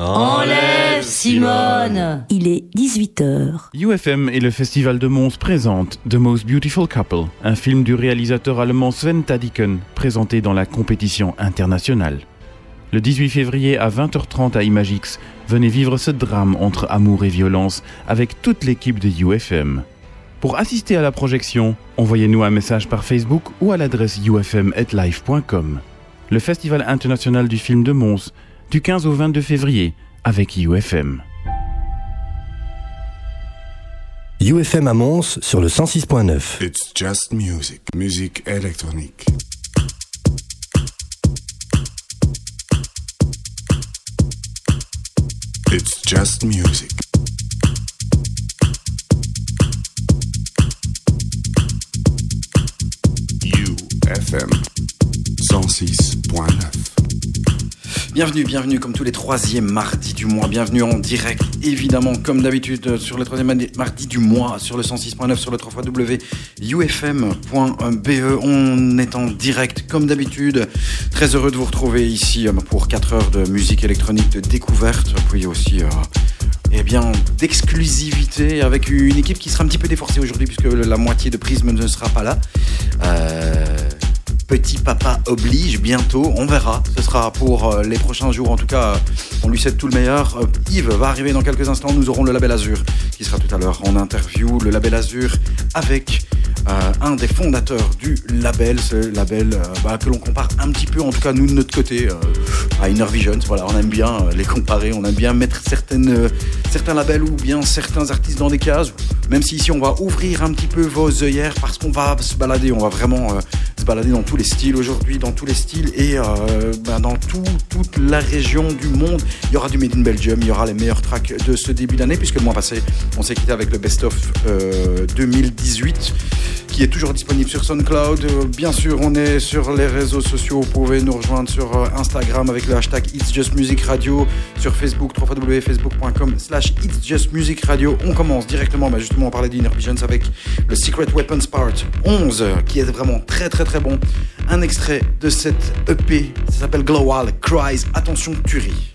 Enlève Simone Il est 18h. UFM et le Festival de Mons présentent The Most Beautiful Couple, un film du réalisateur allemand Sven Tadiken, présenté dans la compétition internationale. Le 18 février à 20h30 à Imagix, venez vivre ce drame entre amour et violence avec toute l'équipe de UFM. Pour assister à la projection, envoyez-nous un message par Facebook ou à l'adresse ufm@live.com. Le Festival international du film de Mons du 15 au 22 février avec UFM. UFM à Mons sur le 106.9. It's just music, musique électronique. It's just music. UFM 106.9. Bienvenue, bienvenue comme tous les troisièmes mardis du mois. Bienvenue en direct, évidemment, comme d'habitude, euh, sur le troisième mardi du mois, sur le 106.9, sur le 3 www.ufm.be. On est en direct, comme d'habitude. Très heureux de vous retrouver ici euh, pour 4 heures de musique électronique de découverte, puis aussi... Euh, eh bien, d'exclusivité avec une équipe qui sera un petit peu déforcée aujourd'hui puisque la moitié de Prism ne sera pas là. Petit Papa oblige bientôt, on verra. Ce sera pour euh, les prochains jours, en tout cas, on lui souhaite tout le meilleur. Euh, Yves va arriver dans quelques instants, nous aurons le label Azur qui sera tout à l'heure en interview. Le label Azur avec euh, un des fondateurs du label, ce label bah, que l'on compare un petit peu, en tout cas nous de notre côté, à Inner Visions. Voilà, on aime bien les comparer, on aime bien mettre certaines, certains labels ou bien certains artistes dans des cases. Même si ici on va ouvrir un petit peu vos œillères parce qu'on va se balader, on va vraiment se balader dans tous les styles aujourd'hui, dans tous les styles et ben, dans tout, toute la région du monde. Il y aura du Made in Belgium, il y aura les meilleurs tracks de ce début d'année, puisque le mois passé, on s'est quitté avec le Best of 2018 qui est toujours disponible sur SoundCloud. Bien sûr, on est sur les réseaux sociaux. Vous pouvez nous rejoindre sur Instagram avec le hashtag It's Just Music Radio, sur Facebook, www.facebook.com slash It's Just Music Radio. On commence directement, bah justement, on parlait d'Inner Visions avec le Secret Weapons Part 11, qui est vraiment très très très bon. Un extrait de cette EP, ça s'appelle Global Cries. Attention, tuerie.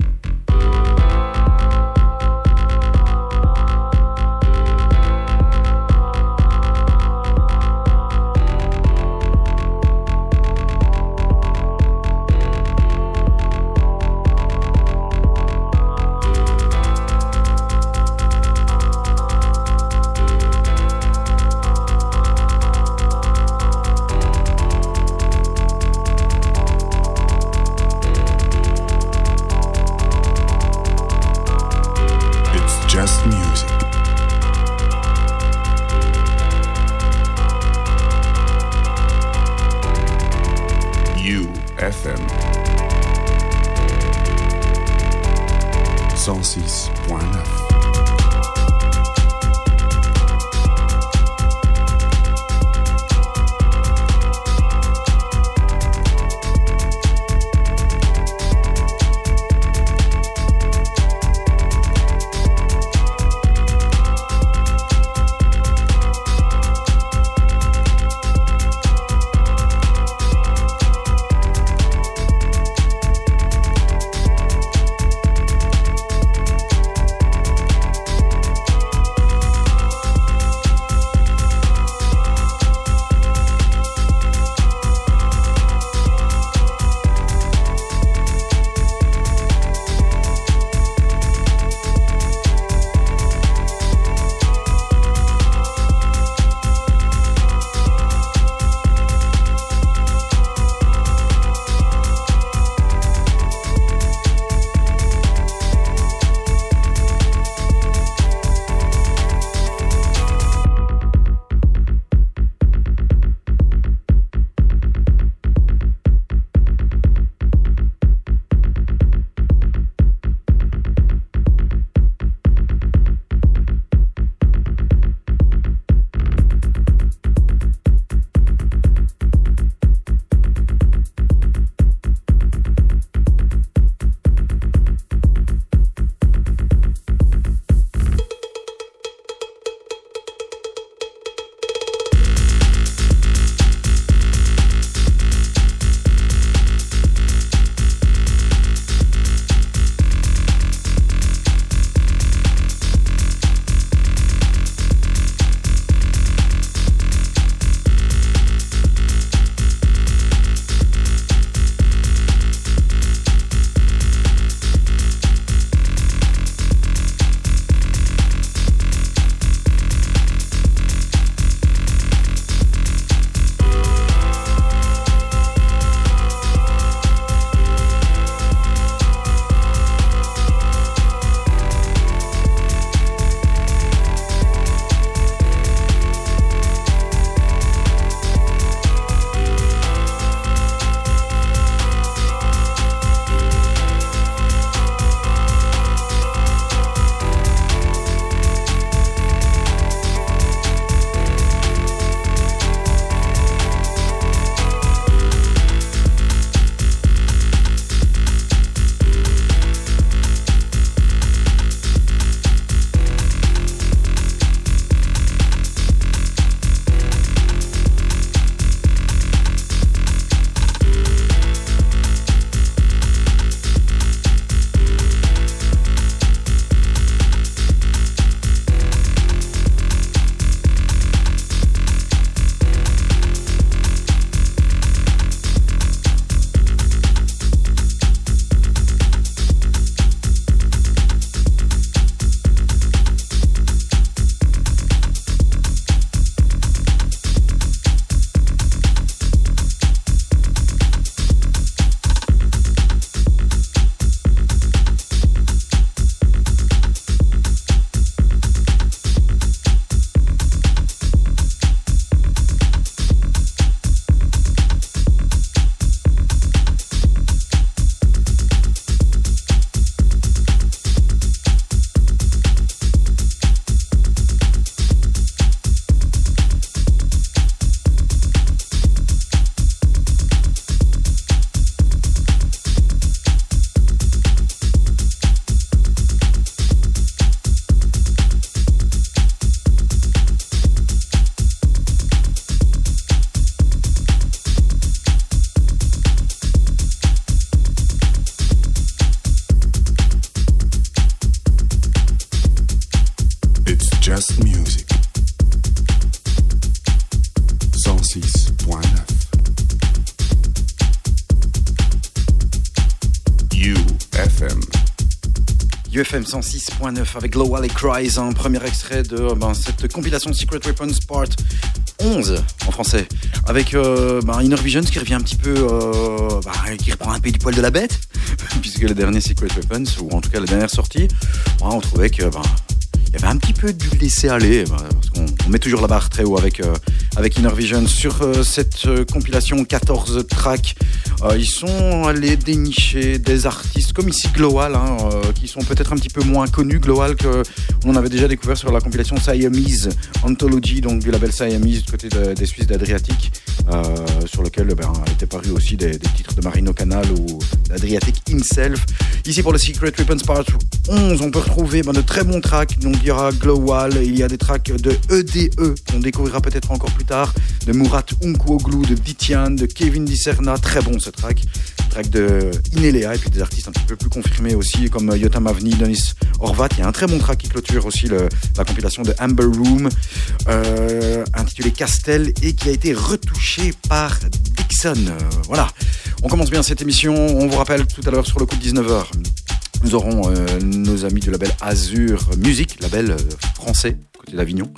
Just music. 106.9 UFM. UFM 106.9 avec Global et Cries, un premier extrait de ben, cette compilation Secret Weapons Part 11 en français, avec euh, ben, Inner Visions qui revient un petit peu, euh, ben, qui reprend un peu du poil de la bête, puisque le dernier Secret Weapons, ou en tout cas la dernière sortie, on trouvait que il y avait un petit peu du laisser aller, parce qu'on on met toujours la barre très haut avec, euh, avec Inner Vision. Sur euh, cette euh, compilation 14 tracks, euh, ils sont allés dénicher des artistes comme ici Glowal, hein, qui sont peut-être un petit peu moins connus. Glowal que on avait déjà découvert sur la compilation Siamese Anthology, donc du label Siamese du côté de- des Suisses d'Adriatique, sur lequel ben, étaient parus aussi des, titres de Marino Canal ou d'Adriatic himself. Ici pour le Secret Weapons Part 11, on peut retrouver ben, de très bons tracks. Donc il y aura Glowal, il y a des tracks de E EDE qu'on découvrira peut-être encore plus tard, de Murat Unkuoglu, de Vitian, de Kevin Disserna, très bon ce track. Track de Inelea et puis des artistes un petit peu plus confirmés aussi comme Yotam Avni, Denis Horvat. Il y a un très bon track qui clôture aussi la compilation de Amber Room euh, intitulé Castel et qui a été retouché par Dixon. Euh, voilà. On commence bien cette émission. On vous rappelle tout à l'heure sur le coup de 19h. Nous aurons euh, nos amis du label Azur Music, label euh, français, d'Avignon.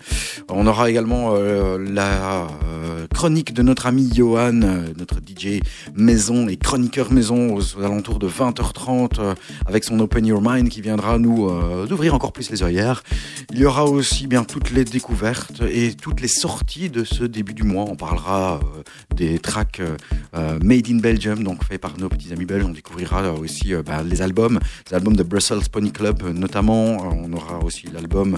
On aura également euh, la euh, chronique de notre ami Johan, euh, notre DJ maison et chroniqueur maison aux, alentours de 20h30 euh, avec son Open Your Mind qui viendra nous euh, ouvrir encore plus les œillères. Il y aura aussi bien toutes les découvertes et toutes les sorties de ce début du mois. On parlera des tracks Made in Belgium, donc faits par nos petits amis belges. On découvrira aussi bah, les albums, les albums de Brussels Pony Club notamment. On aura aussi l'album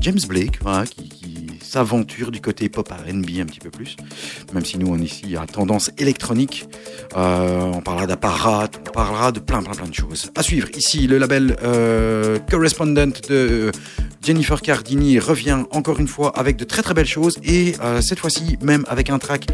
James Blake, qui, s'aventure du côté pop R&B un petit peu plus, même si nous on est ici à tendance électronique. Euh, on parlera d'apparat, on parlera de plein plein plein de choses. À suivre ici le label euh, Correspondent de euh, Jennifer Cardini revient encore une fois avec de très très belles choses et cette fois-ci même avec un track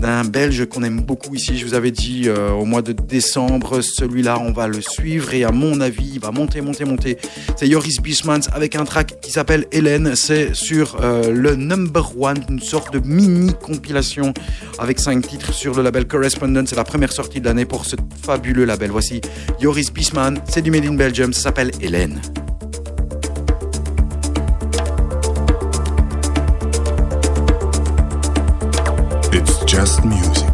d'un Belge qu'on aime beaucoup ici. Je vous avais dit au mois de décembre, celui-là on va le suivre et à mon avis il va monter monter monter. C'est Joris Bismans avec un track qui s'appelle Hélène. C'est sur euh, le Number One, une sorte de mini compilation avec cinq titres sur le label Correspondent. C'est la première sortie de l'année pour ce fabuleux label. Voici Joris Bisman, c'est du Made in Belgium, s'appelle Hélène. It's just music.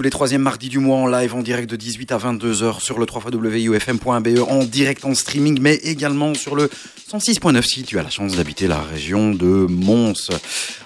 Tous les troisièmes mardis du mois en live, en direct de 18 à 22h sur le 3xwufm.be, en direct en streaming, mais également sur le 106.9 si tu as la chance d'habiter la région de Mons.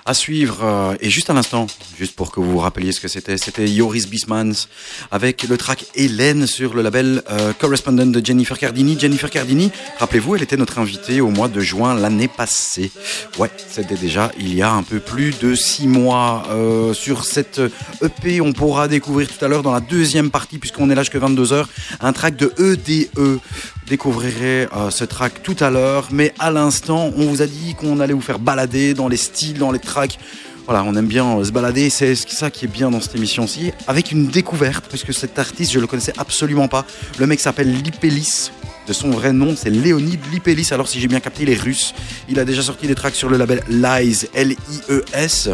À suivre, euh, et juste à l'instant, juste pour que vous vous rappeliez ce que c'était, c'était Joris Bismans avec le track Hélène sur le label euh, Correspondent de Jennifer Cardini. Jennifer Cardini, rappelez-vous, elle était notre invitée au mois de juin l'année passée. Ouais, c'était déjà il y a un peu plus de six mois. Euh, sur cette EP, on pourra découvrir tout à l'heure dans la deuxième partie, puisqu'on est là jusqu'à 22h, un track de EDE. Découvrirez euh, ce track tout à l'heure, mais à l'instant, on vous a dit qu'on allait vous faire balader dans les styles, dans les tracks. Voilà, on aime bien euh, se balader, c'est ça qui est bien dans cette émission-ci, avec une découverte, puisque cet artiste, je le connaissais absolument pas. Le mec s'appelle Lipelis, de son vrai nom, c'est Léonid Lipelis. Alors, si j'ai bien capté, il est russe. Il a déjà sorti des tracks sur le label Lies, L-I-E-S.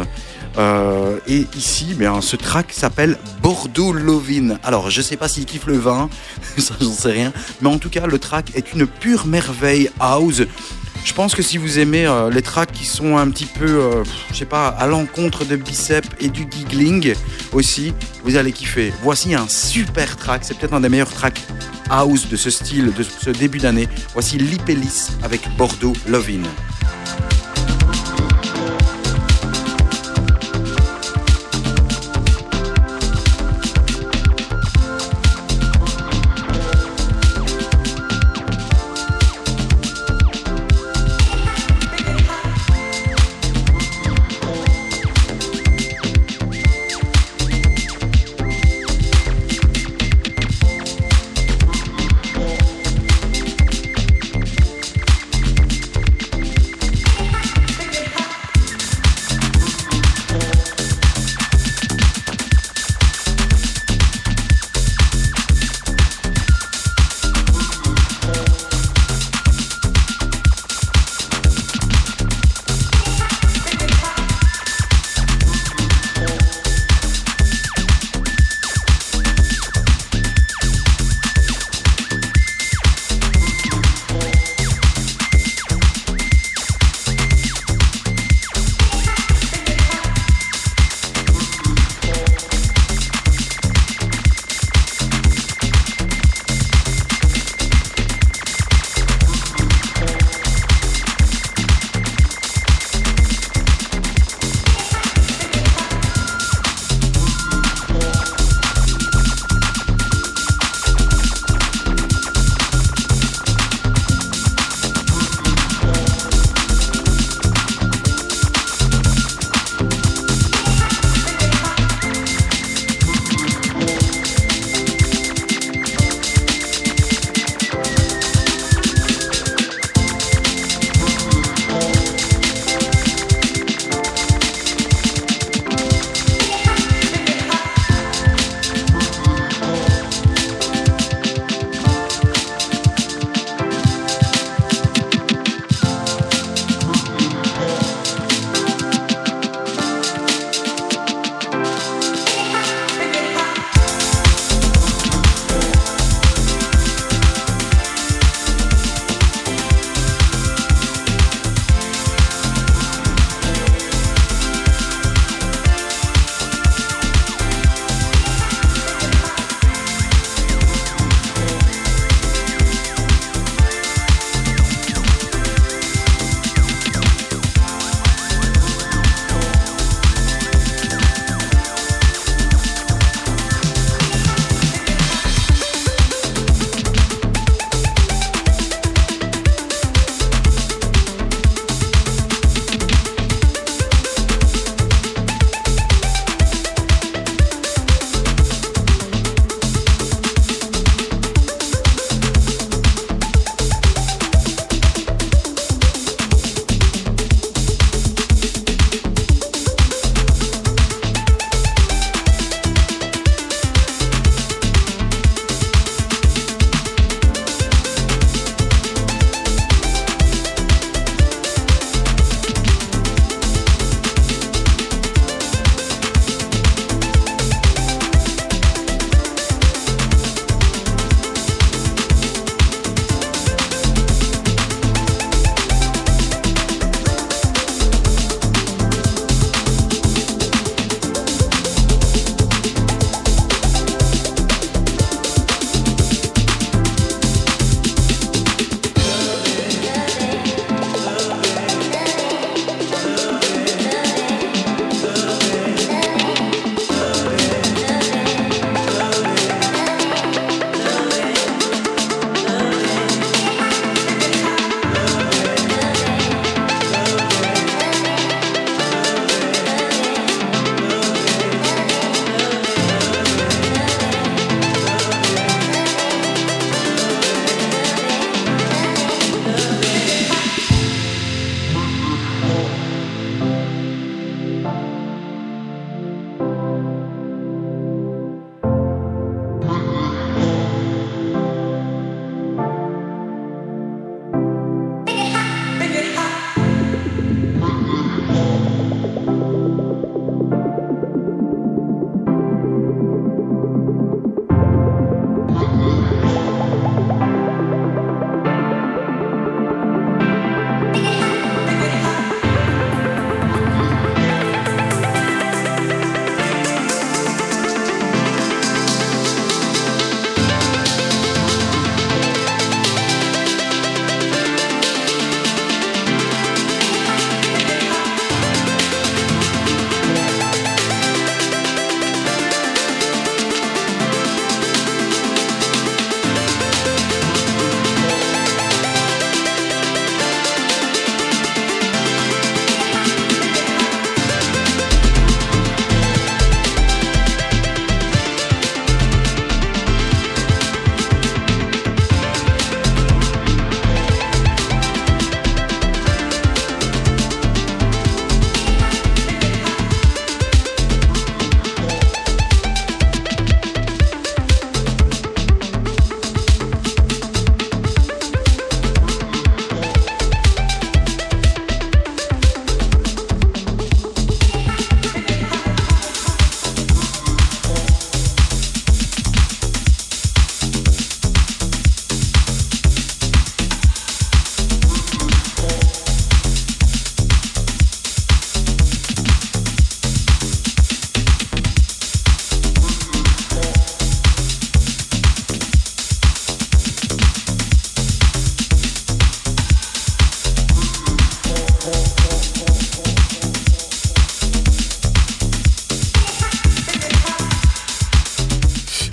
Euh, et ici, bien, ce track s'appelle Bordeaux Lovin. Alors, je sais pas s'il kiffe le vin, ça j'en sais rien, mais en tout cas, le track est une pure merveille house. Je pense que si vous aimez euh, les tracks qui sont un petit peu, euh, je sais pas, à l'encontre de bicep et du giggling aussi, vous allez kiffer. Voici un super track, c'est peut-être un des meilleurs tracks house de ce style, de ce début d'année. Voici Lipelis avec Bordeaux Lovin.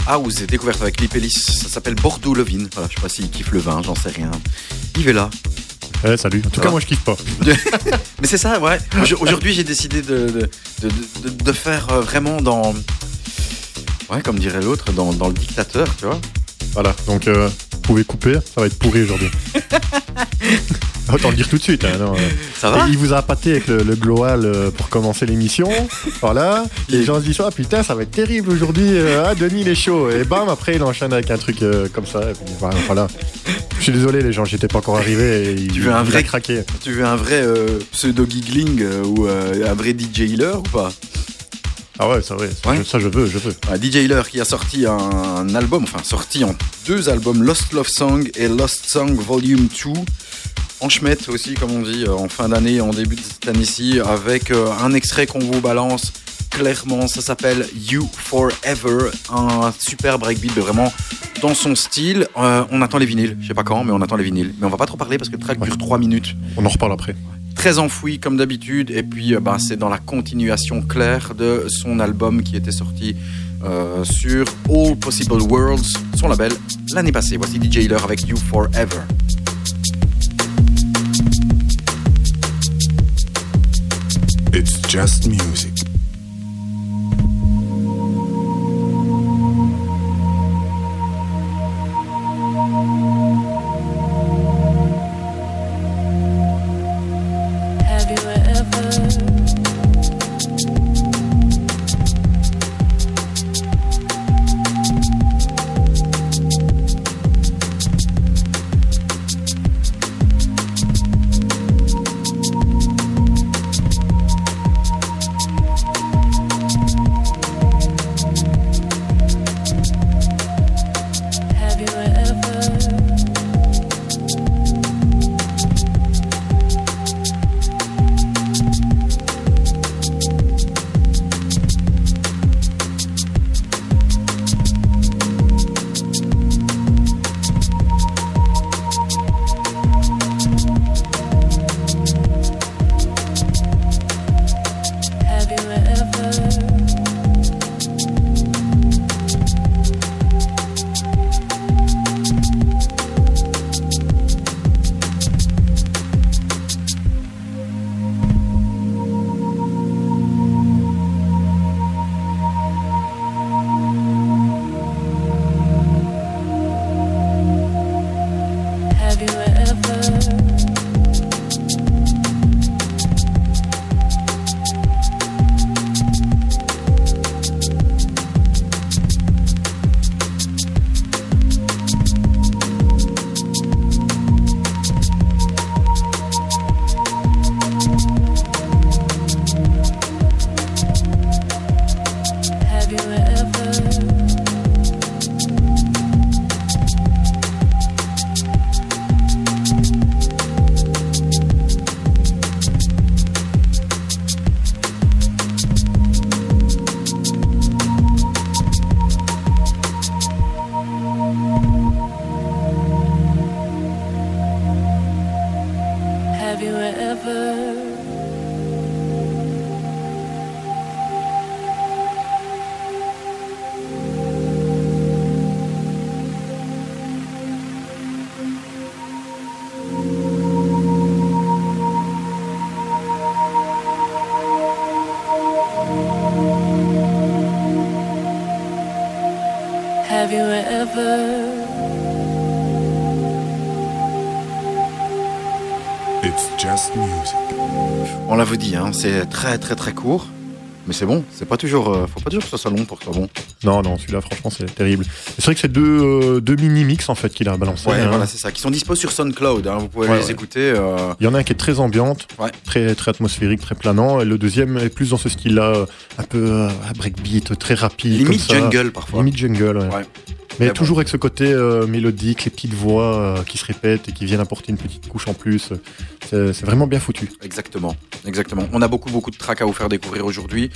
House, découverte avec Lipelis. Ça s'appelle Bordeaux Levin. Voilà, je sais pas s'il kiffe le vin, j'en sais rien. Yves est là. Eh, salut. En tout cas, Ah. moi, je kiffe pas. Mais c'est ça, ouais. Aujo- Aujourd'hui, j'ai décidé de, de, de, de- de faire euh, vraiment dans. Ouais, comme dirait l'autre, dans, dans le dictateur, tu vois. Voilà. Donc, euh, vous pouvez couper. Ça va être pourri aujourd'hui. Autant le dire tout de suite. hein, non. Ça va il vous a appâté avec le, le Global euh, pour commencer l'émission. Voilà. Les gens se disent ah putain ça va être terrible aujourd'hui. euh, ah Denis il est chaud. Et bam après il enchaîne avec un truc euh, comme ça. Et puis, voilà. Je suis désolé les gens, j'étais pas encore arrivé. Et il, Tu veux un il vrai- craqué. Tu veux un vrai euh, pseudo-giggling euh, ou un vrai DJ Healer ou pas? Ah ouais ça ouais. Ça, Ouais. je, ça, je veux je veux. Un DJ Healer qui a sorti un, un album, enfin sorti en deux albums, Lost Love Song et Lost Song Volume 2. En schmette aussi, comme on dit, euh, en fin d'année, en début de cette année-ci, avec euh, un extrait qu'on vous balance clairement. Ça s'appelle You Forever, un super breakbeat, vraiment dans son style. Euh, on attend les vinyles, je sais pas quand, mais on attend les vinyles. Mais on va pas trop parler parce que le track Ouais. dure 3 minutes On en reparle après. très enfoui comme d'habitude et puis euh, bah, c'est dans la continuation claire de son album qui était sorti euh, sur All Possible Worlds, son label, l'année passée. Voici DJ Healer avec You Forever. Just music. L'avait dit, hein, c'est très très très court. Mais c'est bon, c'est pas toujours, euh, faut pas toujours que ce soit long pour que ce soit bon. Non non celui-là franchement c'est terrible. C'est vrai que c'est deux euh, deux mini mix en fait qu'il a balancé. Ouais, hein. voilà, c'est ça. Qui sont dispo sur SoundCloud. hein, vous pouvez Ouais, les ouais. écouter. euh, Il y en a un qui est très ambiante, Ouais. très, très atmosphérique, très planant. Et le deuxième est plus dans ce style-là, un peu euh, breakbeat, très rapide. limite jungle parfois. Limite jungle, ouais. Mais bon. toujours avec ce côté mélodique, les petites voix qui se répètent et qui viennent apporter une petite couche en plus. C'est vraiment bien foutu. Exactement, exactement. On a beaucoup beaucoup de tracks à vous faire découvrir aujourd'hui.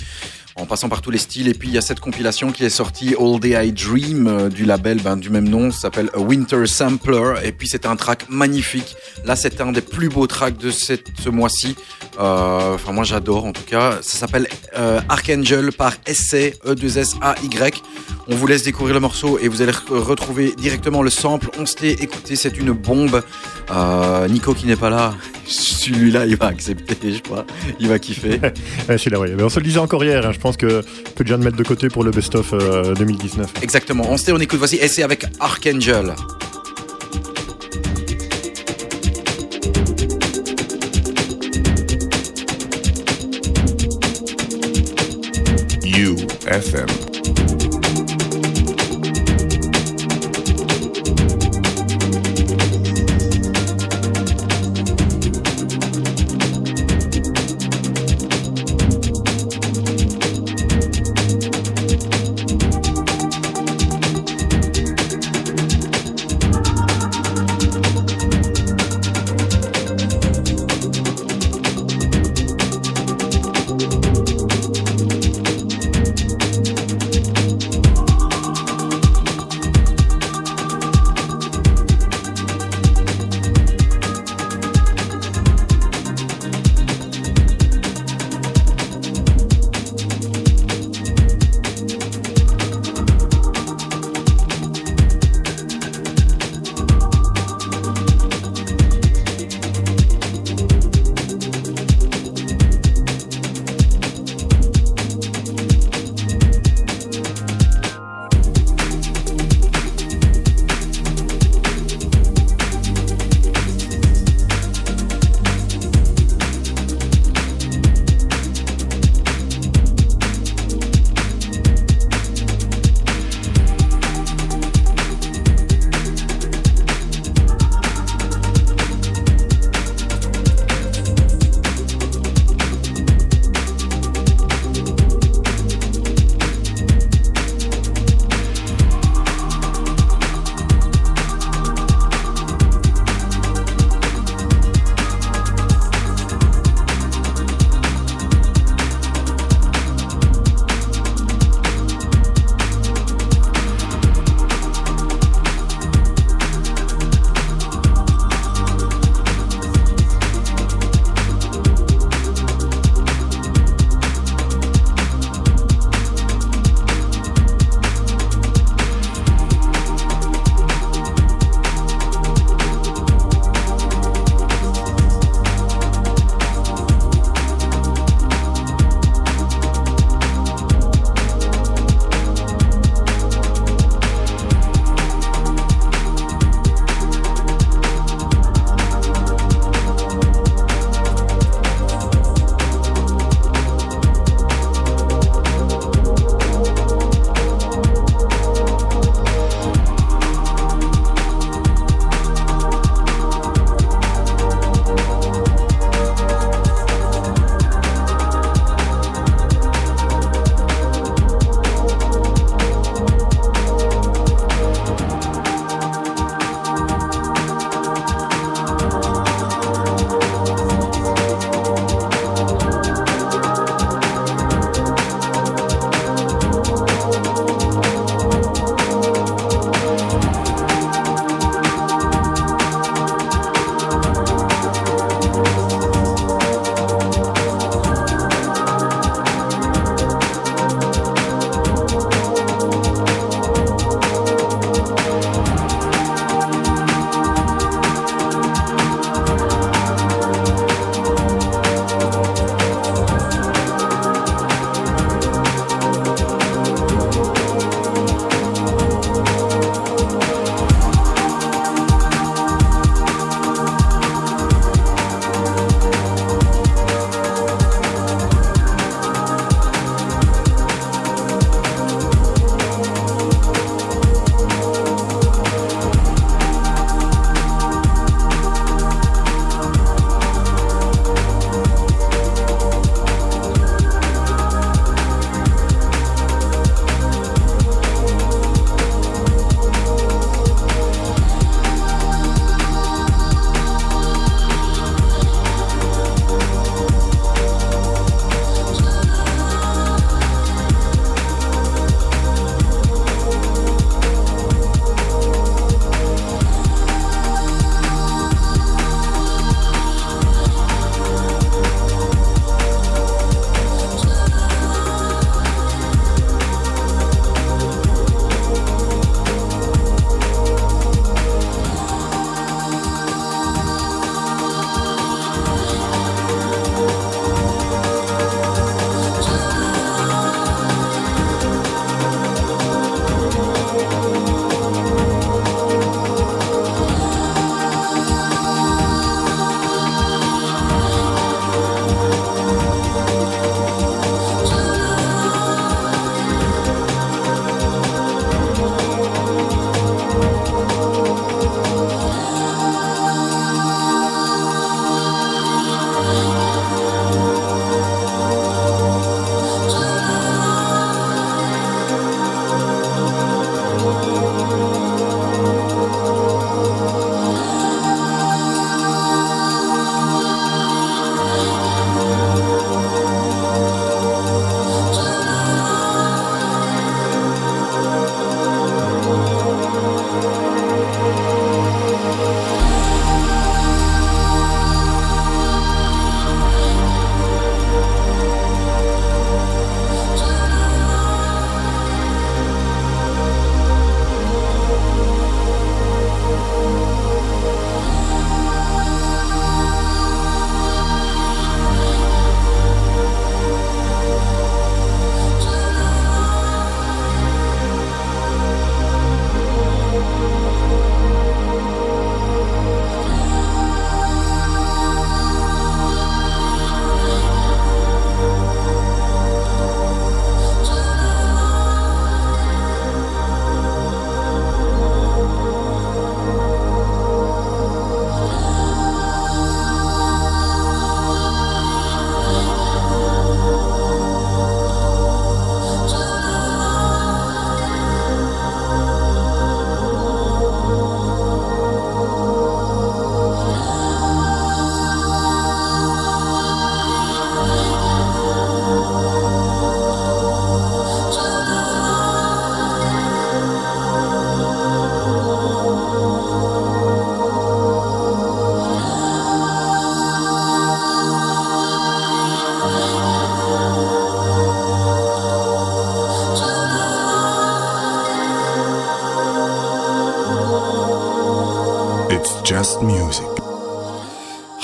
En passant par tous les styles. Et puis il y a cette compilation qui est sortie All Day I Dream euh, du label ben, du même nom, s'appelle Winter Sampler. Et puis c'est un track magnifique. Là c'est un des plus beaux tracks de ce mois-ci. Euh, Enfin moi j'adore en tout cas. Ça s'appelle euh, Archangel par SC E2SAY. On vous laisse découvrir le morceau et vous allez re- retrouver directement le sample. On se l'est écouté, c'est une bombe. Nico qui n'est pas là, celui-là il va accepter, je crois. Il va kiffer. Ouais, celui-là, ouais. Mais on se le disait encore hier, hein, je pense que peut déjà le mettre de côté pour le best-of euh, 2019. Exactement. On se tait, on écoute. Voici SC avec Archangel. UFM.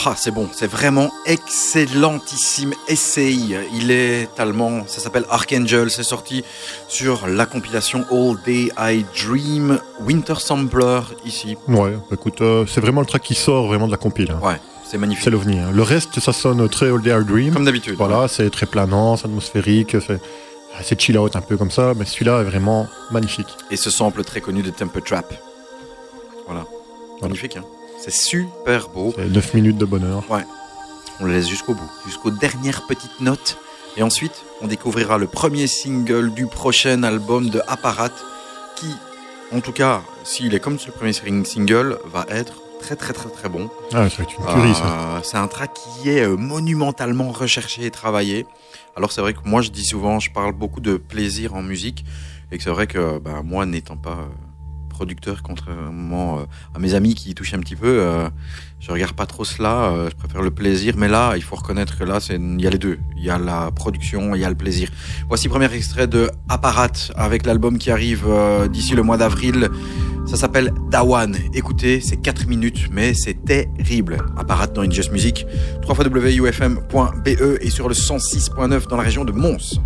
Ah, c'est bon, c'est vraiment excellentissime essai. Il est allemand, ça s'appelle Archangel, c'est sorti sur la compilation All Day I Dream Winter Sampler ici. Ouais, bah, écoute, euh, c'est vraiment le track qui sort vraiment de la compile. hein. Ouais, c'est magnifique. C'est l'ovni. hein. Le reste, ça sonne très All Day Our Dream. Comme d'habitude. Voilà, c'est très planant, c'est atmosphérique, c'est c'est chill out un peu comme ça, mais celui-là est vraiment magnifique. Et ce sample très connu de Temper Trap. Voilà. Magnifique, hein. C'est super beau. C'est 9 minutes de bonheur. On le laisse jusqu'au bout, jusqu'aux dernières petites notes. Et ensuite, on découvrira le premier single du prochain album de Apparat, qui, en tout cas, s'il est comme ce premier sing- single, va être très très très très bon. Ah, ça va être une tuerie, ça. Euh, c'est un track qui est euh, monumentalement recherché et travaillé. Alors c'est vrai que moi je dis souvent, je parle beaucoup de plaisir en musique, et que c'est vrai que bah, moi n'étant pas euh, producteur, contrairement euh, à mes amis qui touchent un petit peu, euh, je regarde pas trop cela, euh, je préfère le plaisir, mais là il faut reconnaître que là il y a les deux, il y a la production, il y a le plaisir. Voici premier extrait de Apparat avec l'album qui arrive d'ici le mois d'avril. Ça s'appelle Dawan. Écoutez, c'est 4 minutes, mais c'est terrible. Apparat dans Just Music, www.ufm.be E et sur le 106.9 dans la région de Mons.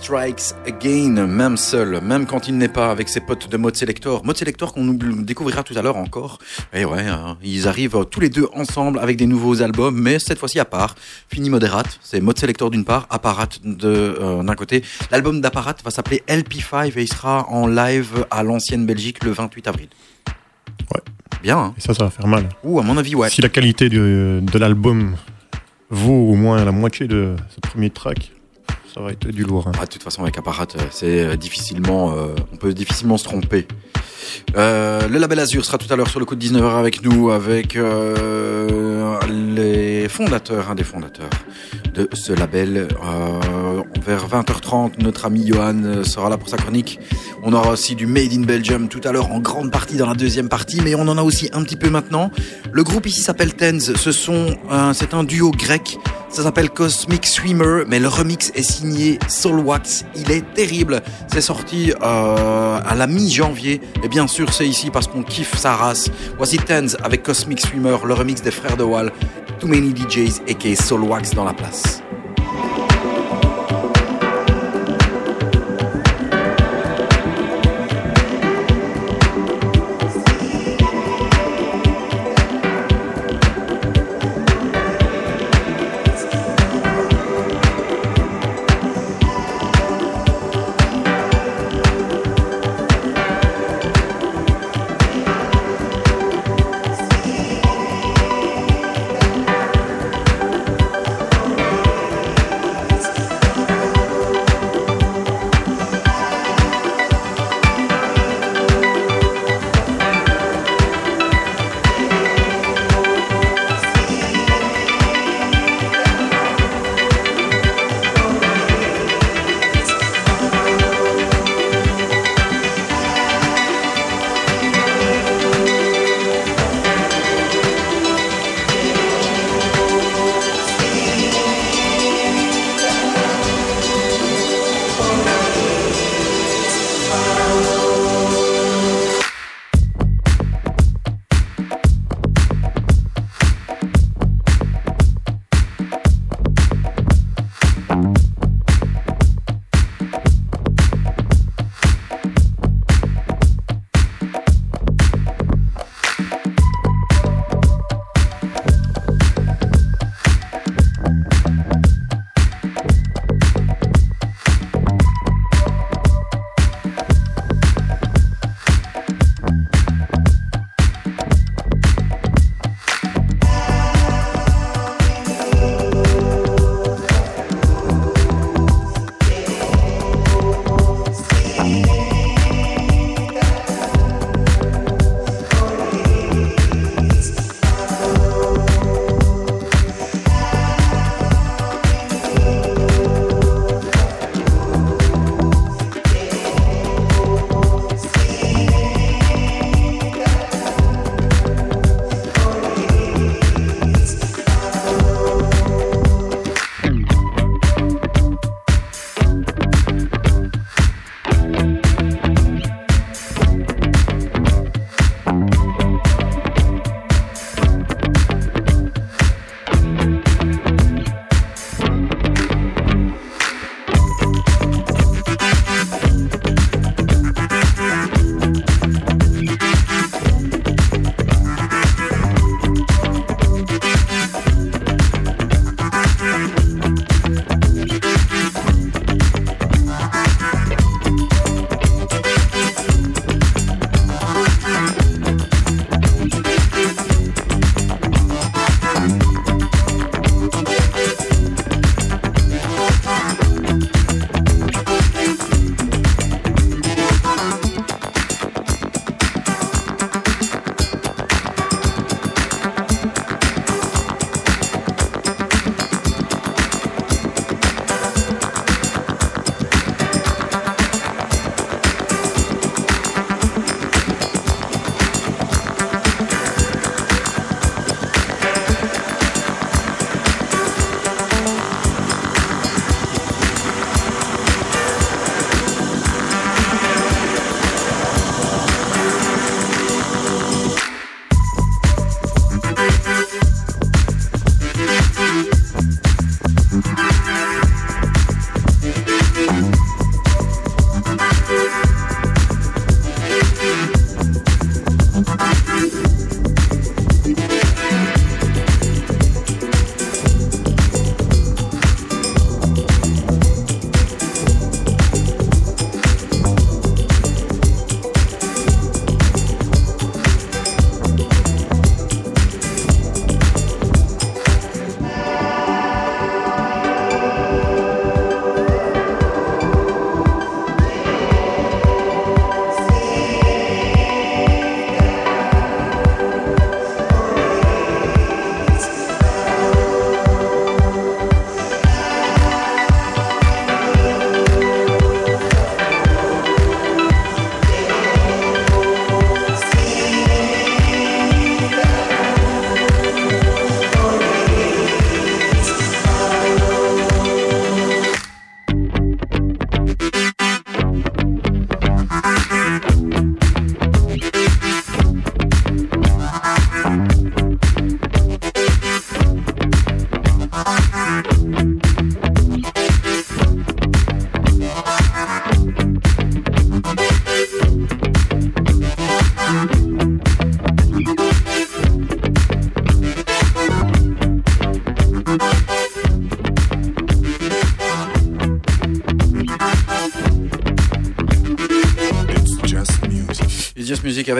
Strikes Again, même seul, même quand il n'est pas avec ses potes de Mode Selector. Mode Selector qu'on découvrira tout à l'heure encore. Et ouais, hein, ils arrivent tous les deux ensemble avec des nouveaux albums, mais cette fois-ci à part. Fini Moderate, c'est Mode Selector d'une part, Apparat de, euh, d'un côté. L'album d'Apparat va s'appeler LP5 et il sera en live à l'ancienne Belgique le 28 avril. Ouais. Bien, hein Et ça, ça va faire mal. Ouh, à mon avis, ouais. Si la qualité du- de l'album vaut au moins la moitié de ce premier track, ça va être du lourd. hein. Ah, de toute façon, avec Apparat, euh, c'est euh, difficilement, euh, on peut difficilement se tromper. Euh, le label Azur sera tout à l'heure sur le coup de 19h avec nous, avec euh, les fondateurs, un des fondateurs de ce label. Euh, vers 20h30, notre ami Johan sera là pour sa chronique. On aura aussi du Made in Belgium tout à l'heure en grande partie dans la deuxième partie, mais on en a aussi un petit peu maintenant. Le groupe ici s'appelle Tens. Ce sont, c'est un duo grec. Ça s'appelle Cosmic Swimmer, mais le remix est signé Soulwax. Il est terrible. C'est sorti à la mi-janvier. Et bien sûr, c'est ici parce qu'on kiffe sa race. Voici Tens avec Cosmic Swimmer, le remix des frères de Wall. Too Many DJs et Soulwax dans la place.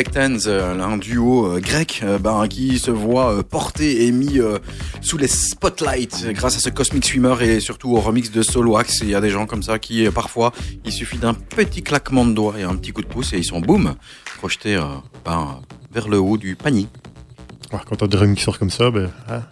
Tenz, euh, un duo euh, grec euh, ben, qui se voit porté et mis sous les spotlights grâce à ce Cosmic Swimmer et surtout au remix de Solo Axe. Il y a des gens comme ça qui, parfois, il suffit d'un petit claquement de doigts et un petit coup de pouce et ils sont boum, projetés ben, vers le haut du panier. Quand t'as des remixeurs comme ça, ben, ah,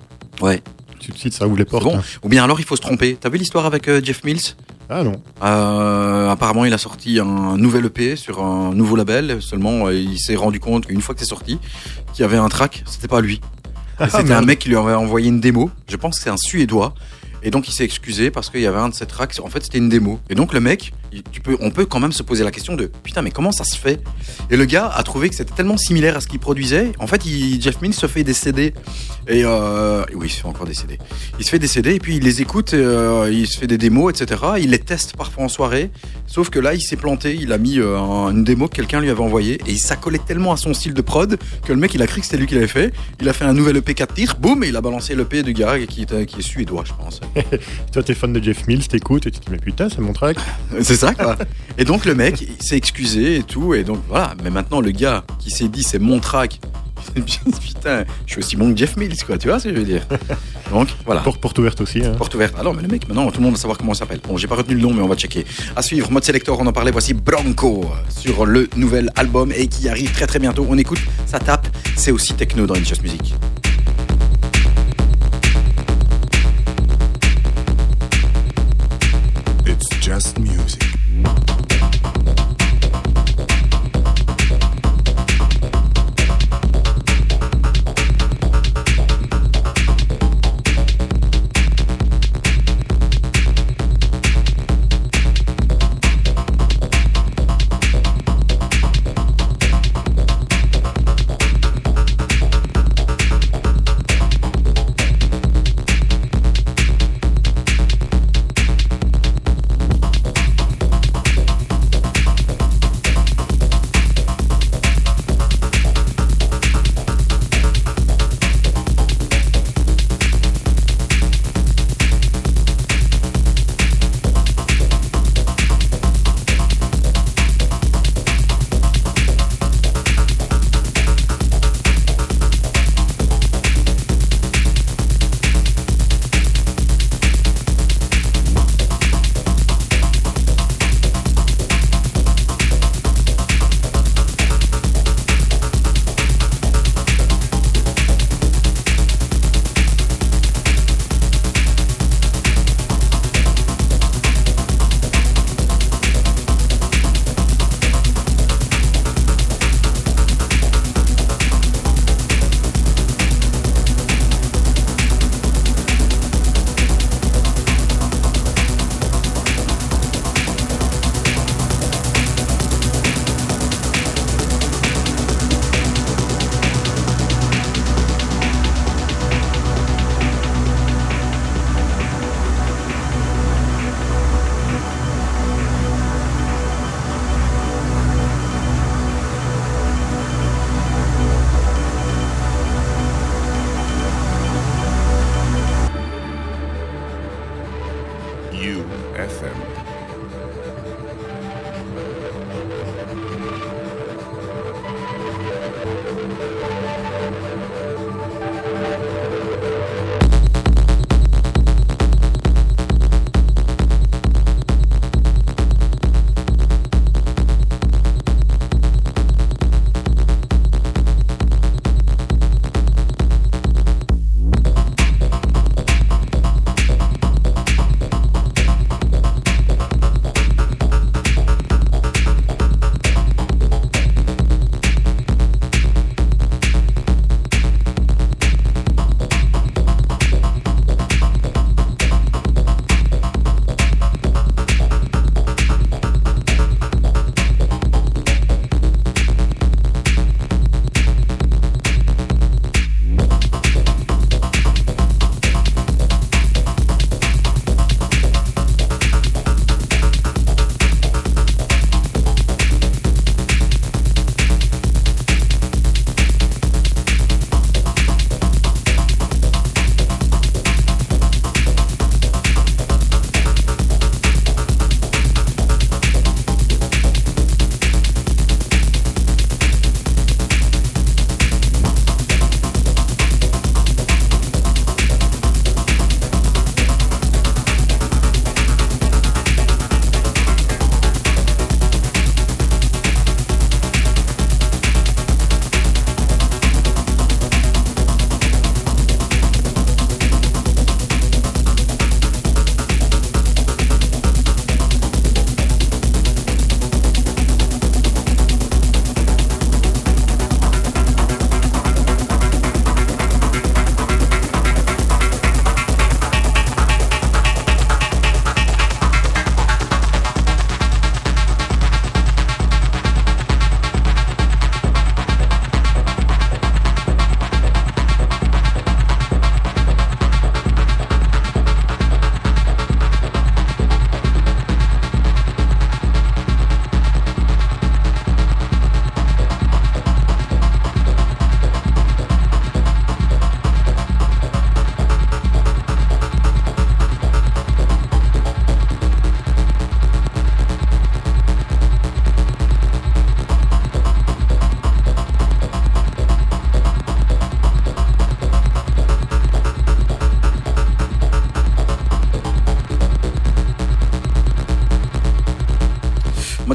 Ouais. tout de suite, ça ouvre les portes. Bon, hein. ou bien alors il faut se tromper. T'as vu l'histoire avec euh, Jeff Mills? Ah non. Euh, apparemment, il a sorti un nouvel EP sur un nouveau label. Seulement, euh, il s'est rendu compte qu'une fois que c'est sorti, qu'il y avait un track, c'était pas lui. Ah, C'était un mec qui lui avait envoyé une démo. Je pense que c'est un Suédois. Et donc il s'est excusé parce qu'il y avait un de ses tracks. En fait, c'était une démo. Et donc le mec, il- tu peux, on peut quand même se poser la question de putain, mais comment ça se fait? Et le gars a trouvé que c'était tellement similaire à ce qu'il produisait. En fait, il, Jeff Mills se fait des CD. Et euh, oui, il se fait encore CD. Il se fait CD et puis il les écoute. euh, il se fait des démos, etc. Il les teste parfois en soirée. Sauf que là, il s'est planté. Il a mis euh, un- une démo que quelqu'un lui avait envoyée et ça collait tellement à son style de prod que le mec, il a cru que c'était lui qui l'avait fait. Il a fait un nouvel EP 4 titres. Boum, et il a balancé l'EP du gars qui est, qui est suédois, je pense. Toi, t'es fan de Jeff Mills, t'écoutes et tu te dis, mais putain, c'est mon track. C'est ça, quoi. Et donc, le mec, il s'est excusé et tout. Et donc, voilà. Mais maintenant, le gars qui s'est dit, c'est mon track. Putain, je suis aussi bon que Jeff Mills, quoi. Tu vois ce que je veux dire Donc, voilà. Porte, porte ouverte aussi. Hein. Porte ouverte. Alors, mais le mec, maintenant, tout le monde va savoir comment il s'appelle. Bon, j'ai pas retenu le nom, mais on va checker. À suivre, mode sélecteur, on en parlait. Voici Bronco euh, sur le nouvel album et qui arrive très très bientôt. On écoute, ça tape. C'est aussi techno dans Just Music. It's just music.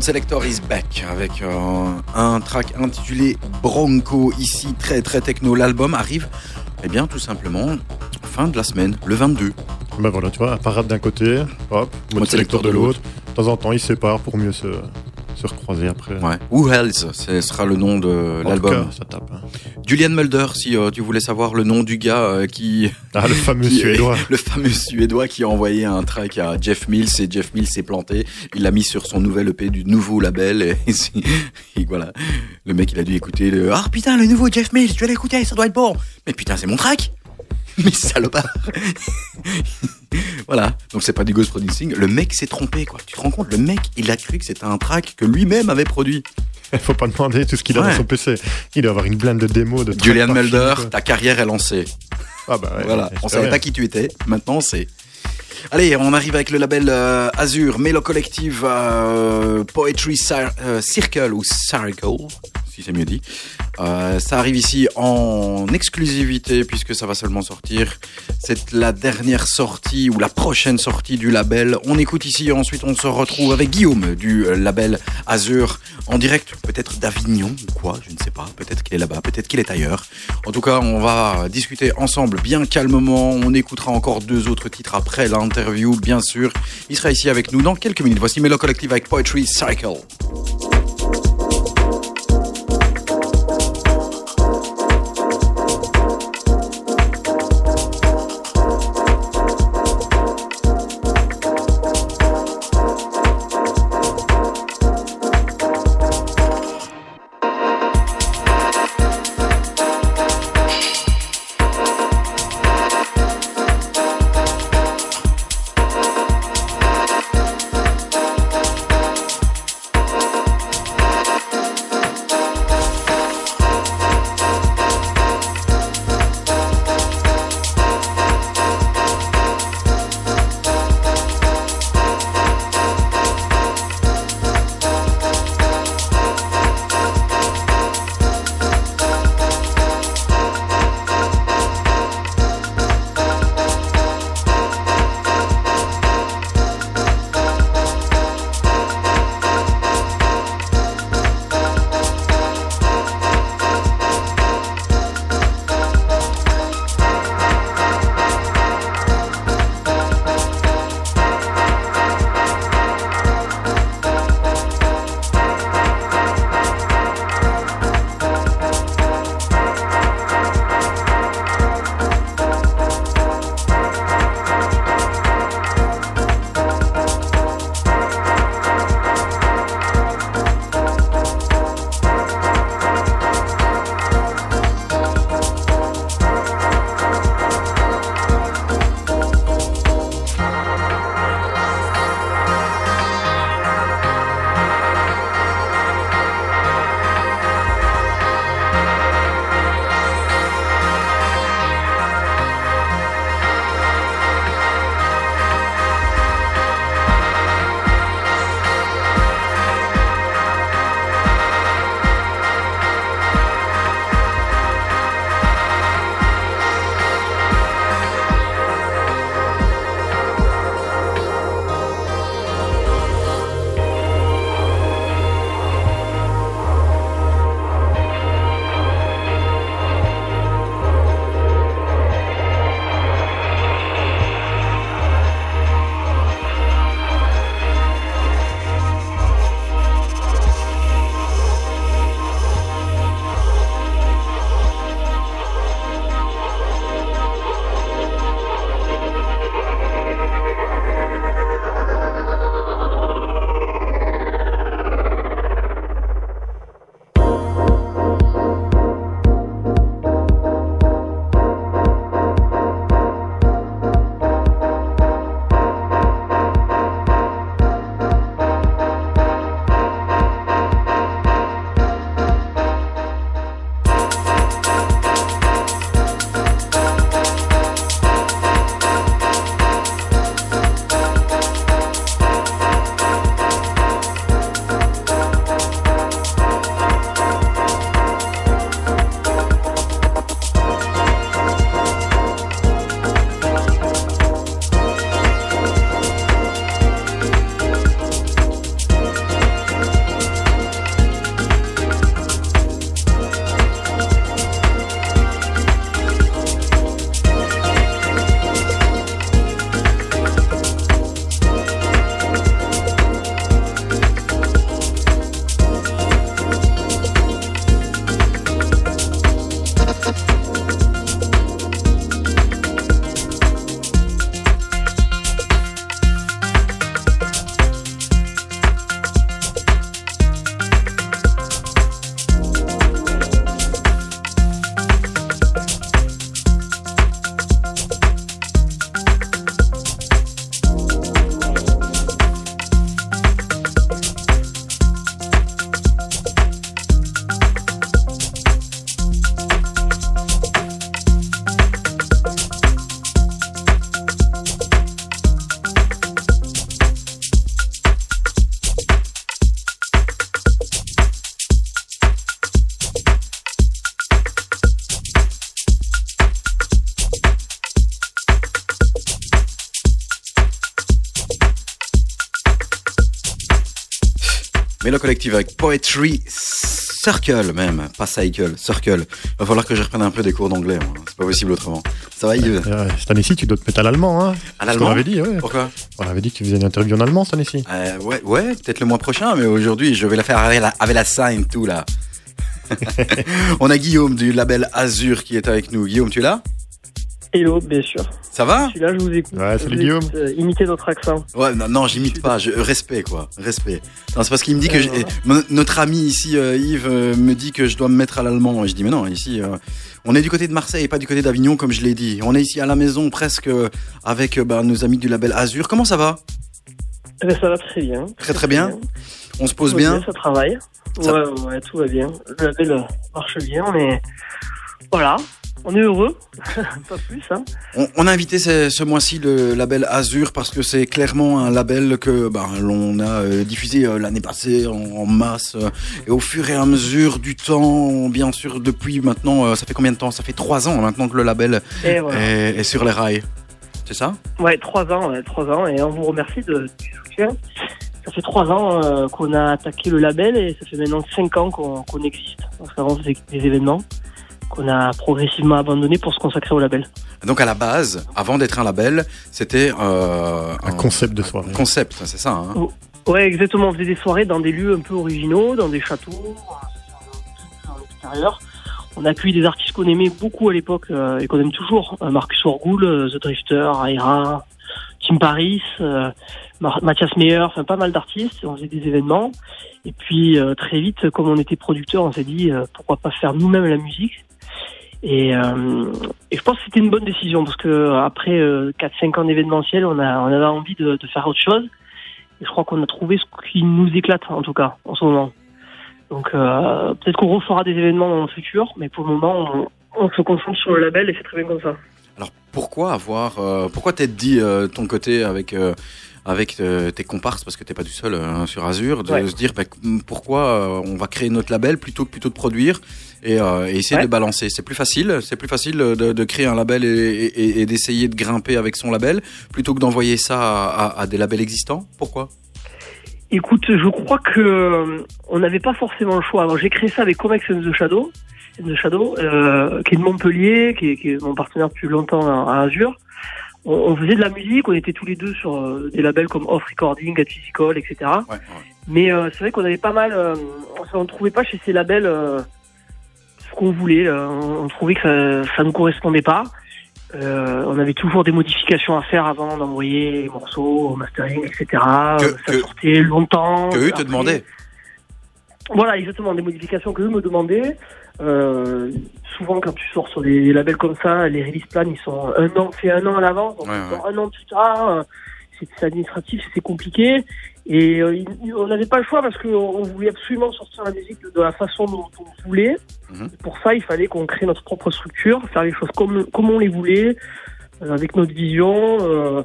Selector is back avec euh, un track intitulé Bronco, ici très très techno. L'album arrive, eh bien tout simplement, fin de la semaine, le 22. Bah voilà, tu vois, un parade d'un côté, hop, mode, sélecteur de l'autre. De temps en temps, ils se séparent pour mieux se, se recroiser après. Ouais. Who Else, ce sera le nom de l'album. Julian Mulder, si euh, tu voulais savoir le nom du gars euh, qui, Ah, le fameux qui- suédois. le fameux suédois qui a envoyé un track à Jeff Mills et Jeff Mills s'est planté. Il l'a mis sur son nouvel EP du nouveau label et voilà. Le mec il a dû écouter le ah putain le nouveau Jeff Mills, tu vas l'écouter, ça doit être bon. Mais putain c'est mon track. Mais salopard. voilà. Donc c'est pas du ghost producing. Le mec s'est trompé quoi. Tu te rends compte Le mec il a cru que c'était un track que lui-même avait produit. Il faut pas demander tout ce qu'il a Ouais. dans son PC. Il doit avoir une blinde de démos de Julian Mulder, ta carrière est lancée. Ah bah ouais, Voilà, on savait pas qui tu étais, maintenant c'est. Allez, on arrive avec le label euh, Azure, Mélo Collective euh, Poetry Cir- euh, Circle ou Circle, si c'est mieux dit. Euh, ça arrive ici en exclusivité puisque ça va seulement sortir. C'est la dernière sortie ou la prochaine sortie du label. On écoute ici ensuite on se retrouve avec Guillaume du euh, label Azure en direct, peut-être d'Avignon ou quoi, je ne sais pas. Peut-être qu'il est là-bas, peut-être qu'il est ailleurs. En tout cas, on va discuter ensemble bien calmement. On écoutera encore deux autres titres après l'interview, bien sûr. Il sera ici avec nous dans quelques minutes. Voici Melo Collective avec Poetry Cycle. Collectif avec Poetry Circle même, pas Cycle, Circle. Va falloir que je reprenne un peu des cours d'anglais, c'est pas possible autrement. Ça va Yves Euh, cette année-ci, tu dois te mettre à l'allemand. Hein. À l'allemand avait dit, ouais. Pourquoi On avait dit que tu faisais une interview en allemand cette année-ci. Euh, Ouais, ouais peut-être le mois prochain, mais aujourd'hui je vais la faire avec la, avec la sign tout là. On a Guillaume du label Azur qui est avec nous. Guillaume, tu es là? Hello, bien sûr. Ça va? Je suis là, je vous écoute. Ouais, salut Guillaume. euh, imiter notre accent. Ouais, non, non j'imite pas. Je, respect, quoi. Respect. Non, c'est parce qu'il me dit que mon- notre ami ici, euh, Yves, euh, me dit que je dois me mettre à l'allemand. Et je dis, mais non, ici, euh, on est du côté de Marseille et pas du côté d'Avignon, comme je l'ai dit. On est ici à la maison, presque euh, avec euh, bah, nos amis du label Azur. Comment ça va? Eh ben, ça va très bien. Très, très bien. On se pose Tout bien Ça travaille. Ça- Ouais, ouais, tout va bien. Le label euh, marche bien, mais voilà. On est heureux. pas plus, hein. On, on a invité ce, ce mois-ci le label Azur parce que c'est clairement un label que ben, l'on a euh, diffusé euh, l'année passée en, en masse euh, et au fur et à mesure du temps, bien sûr depuis maintenant, ça fait combien de temps? Ça fait trois ans maintenant que le label voilà. est, est sur les rails. C'est ça? Ouais, trois ans, trois ans. Et on vous remercie de, du soutien. Ça fait trois ans qu'on a attaqué le label et ça fait maintenant cinq ans qu'on existe. Donc, avant, c'est des événements qu'on a progressivement abandonnés pour se consacrer au label. Donc à la base, avant d'être un label, c'était euh, Un concept de soirée. un concept, c'est ça. Hein Ouais, exactement. On faisait des soirées dans des lieux un peu originaux, dans des châteaux, euh, à l'extérieur. On a accueilli des artistes qu'on aimait beaucoup à l'époque euh, et qu'on aime toujours. Euh, Marcus Orgoul, euh, The Drifter, Aira, Tim Paris, euh, Mathias Meyer, enfin pas mal d'artistes. On faisait des événements. Et puis euh, très vite, comme on était producteur, on s'est dit euh, pourquoi pas faire nous-mêmes la musique. Et, euh, et je pense que c'était une bonne décision parce que euh, après 4-5 ans d'événementiel, on, a, on avait envie de, faire autre chose. Et je crois qu'on a trouvé ce qui nous éclate, en tout cas, en ce moment. Donc, euh, peut-être qu'on refera des événements dans le futur, mais pour le moment, on, se concentre sur le label et c'est très bien comme ça. Alors pourquoi avoir, euh, pourquoi t'être dit euh, ton côté avec euh, avec euh, tes comparses parce que t'es pas tout seul euh, sur Azure, de Ouais. se dire bah, pourquoi euh, on va créer notre label plutôt que plutôt de produire et, euh, et essayer Ouais. de balancer. C'est plus facile, c'est plus facile de, de créer un label et, et- et d'essayer de grimper avec son label plutôt que d'envoyer ça à, à- à des labels existants. Pourquoi? Écoute, je crois que euh, on n'avait pas forcément le choix. Alors, j'ai créé ça avec Comex and the Shadow, and the Shadow euh, qui est de Montpellier, qui est, qui est mon partenaire depuis longtemps à Azure. On, on faisait de la musique, on était tous les deux sur euh, des labels comme Off Recording, Get Physical, etc. ouais, ouais. Mais euh, c'est vrai qu'on avait pas mal. Euh, on ne trouvait pas chez ces labels euh, ce qu'on voulait. là. On, trouvait que ça, ça nous correspondait pas. Euh, on avait toujours des modifications à faire avant d'envoyer les morceaux au mastering, etc. Que- Euh, ça que- sortait longtemps. Que eux te demandaient. Voilà, exactement, des modifications que eux me demandaient. Euh, souvent, quand tu sors sur des labels comme ça, les release plans, ils sont un an, fait un an à l'avance. Donc, Ouais, un an plus tard. euh, C'est c'est administratif, c'est compliqué. Et euh, on n'avait pas le choix parce qu'on on voulait absolument sortir la musique de, de la façon dont on voulait. Mhm. Pour ça, il fallait qu'on crée notre propre structure, faire les choses comme, comme on les voulait, euh, avec notre vision. euh,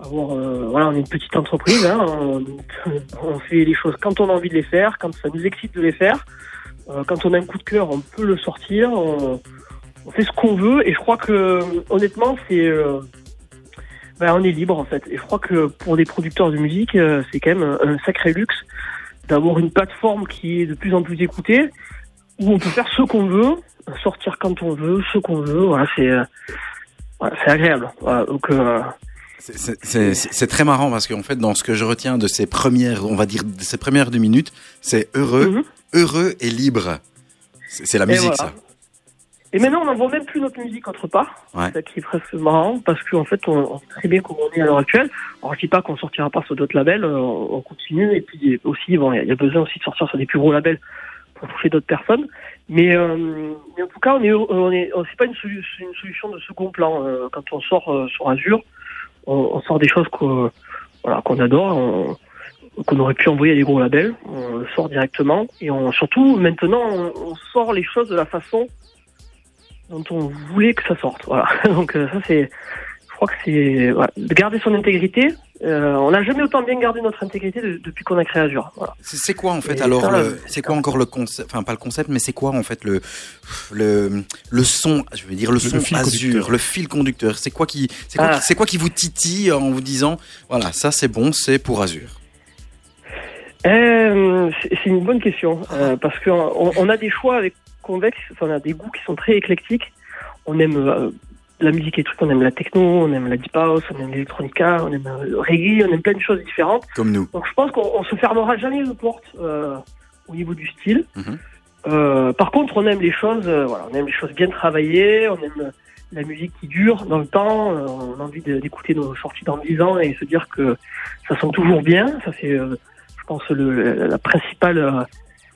avoir, voilà, on est une petite entreprise. Hein, on, on fait les choses quand on a envie de les faire, quand ça nous excite de les faire. Euh, quand on a un coup de cœur, on peut le sortir. On, fait ce qu'on veut. Et je crois que, honnêtement, c'est euh, ben, on est libre en fait. Et je crois que pour des producteurs de musique, euh, c'est quand même un, sacré luxe d'avoir une plateforme qui est de plus en plus écoutée, où on peut faire ce qu'on veut, sortir quand on veut, ce qu'on veut. Voilà, c'est voilà, c'est agréable. Voilà, donc C'est- très marrant parce qu'en fait, dans ce que je retiens de ces premières, on va dire, de ces premières deux minutes, c'est heureux, mhm. heureux et libre. C'est la Et musique, voilà. ça. Et maintenant, on n'envoie même plus notre musique autre part. Ouais. C'est ça qui est presque marrant, parce qu'en fait, on, on sait très bien comment on est à l'heure actuelle. Alors, je dis pas qu'on sortira pas sur d'autres labels, euh, on, on continue. Et puis aussi, bon, il y a- il y, a besoin aussi de sortir sur des plus gros labels pour toucher d'autres personnes. Mais, euh, mais en tout cas, on est, on est, on- c'est pas une, solu- une solution de second plan. euh, quand on sort euh, sur Azure, on, sort des choses qu'on, adore. on- qu'on aurait pu envoyer à des gros labels, on le sort directement et surtout maintenant on, on sort les choses de la façon dont on voulait que ça sorte. Voilà. Donc euh, ça c'est, crois que c'est de garder son intégrité. Euh, on n'a jamais autant bien gardé notre intégrité de- depuis qu'on a créé Azure. Voilà. C'est quoi en fait Et alors le- euh, C'est quoi encore le concept Enfin pas le concept, mais c'est quoi en fait le le le son Je veux dire le, son fil Azure, conducteur. le fil conducteur. C'est quoi qui c'est quoi, Ah. qui- c'est quoi qui vous titille en vous disant voilà ça c'est bon, c'est pour Azure? Euh, c'est une bonne question euh, parce qu'on on, on a des choix avec Convex, enfin, on a des goûts qui sont très éclectiques. On aime euh, la musique électrique, on aime la techno, on aime la deep house, on aime l'électronica, on aime euh, le reggae, on aime plein de choses différentes. Comme nous. Donc je pense qu'on on se fermera jamais de porte euh, au niveau du style. Mhm. Euh, par contre, on aime les choses, euh, voilà, on aime les choses bien travaillées, on aime la musique qui dure dans le temps. euh, on a envie d'écouter nos sorties dans 10 ans et se dire que ça sonne toujours bien. Ça c'est, euh, je pense, le, la principale, euh,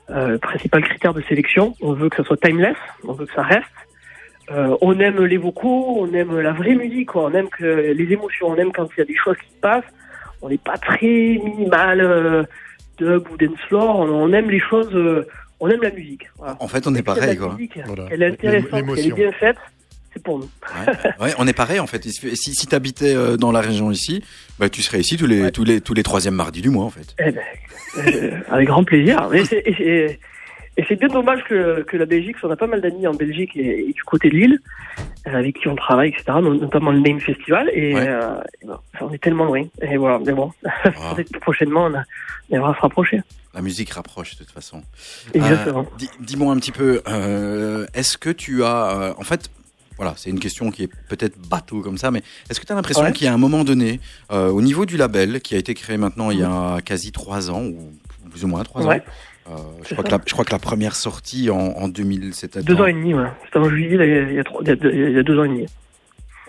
euh, principal critère de sélection. On veut que ça soit timeless, on veut que ça reste. Euh, on aime les vocaux, on aime la vraie musique, quoi. on aime que les émotions, on aime quand il y a des choses qui se passent. On n'est pas très minimal euh, dub ou dance floor. On, on aime les choses, euh, on aime la musique. Voilà. En fait, on est pareil, la quoi. musique, Voilà. Elle est intéressante, elle est bien faite. C'est pour nous. Ouais, ouais, on est pareil en fait. Si, si tu habitais dans la région ici, bah, tu serais ici tous les, Ouais. tous les, tous les troisièmes mardis du mois en fait. Eh ben, euh, avec grand plaisir. C'est, et c'est- bien dommage que, que la Belgique, parce qu'on a pas mal d'amis en Belgique et, et du côté de Lille, euh, avec qui on travaille, etc., no- notamment le Name Festival, et, Ouais. euh, et bon, on est tellement loin. Et voilà, mais bon, peut-être prochainement, on, a, on va se rapprocher. la musique rapproche de toute façon. Exactement. Euh, dis- Dis-moi un petit peu, euh, est-ce que tu as, euh, en fait, voilà, c'est une question qui est peut-être bateau comme ça, mais est-ce que tu as l'impression Ouais. qu'il y a un moment donné, euh, au niveau du label, qui a été créé maintenant il y a quasi trois ans, ou plus ou moins trois. Ouais. ans, euh, je, C'est crois que la, je crois que la première sortie en, en 2000, c'était Deux en- ans et demi, ouais. C'était en juillet, là, il y a, trois- il y a deux, il y a deux ans et demi.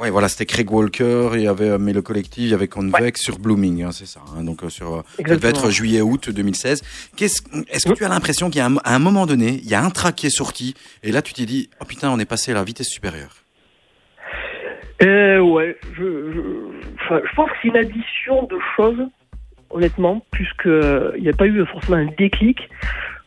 Ouais, voilà, c'était Craig Walker, il y avait euh, mais le collectif, il y avait Convex sur Blooming, hein, c'est ça. hein, donc euh, sur, ça devait être juillet-août 2016. Qu'est-ce, est-ce que tu as l'impression qu'il y a un, un moment donné, il y a un track qui est sorti, et là tu t'es dit, oh putain, on est passé à la vitesse supérieure? Euh, ouais, je, je, je pense que c'est une addition de choses, honnêtement, puisque il n'y a pas eu forcément un déclic.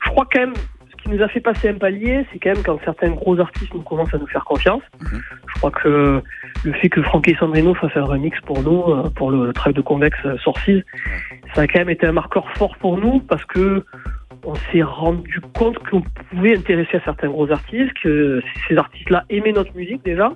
Je crois quand même, ce qui nous a fait passer un palier, c'est quand même quand certains gros artistes nous commencent à nous faire confiance. Mhm. Je crois que le fait que Frankie Sandrino fasse un remix pour nous, euh, pour le travail de Convex euh, Sources, ça a quand même été un marqueur fort pour nous parce que on s'est rendu compte qu'on pouvait intéresser à certains gros artistes, que ces artistes-là aimaient notre musique déjà,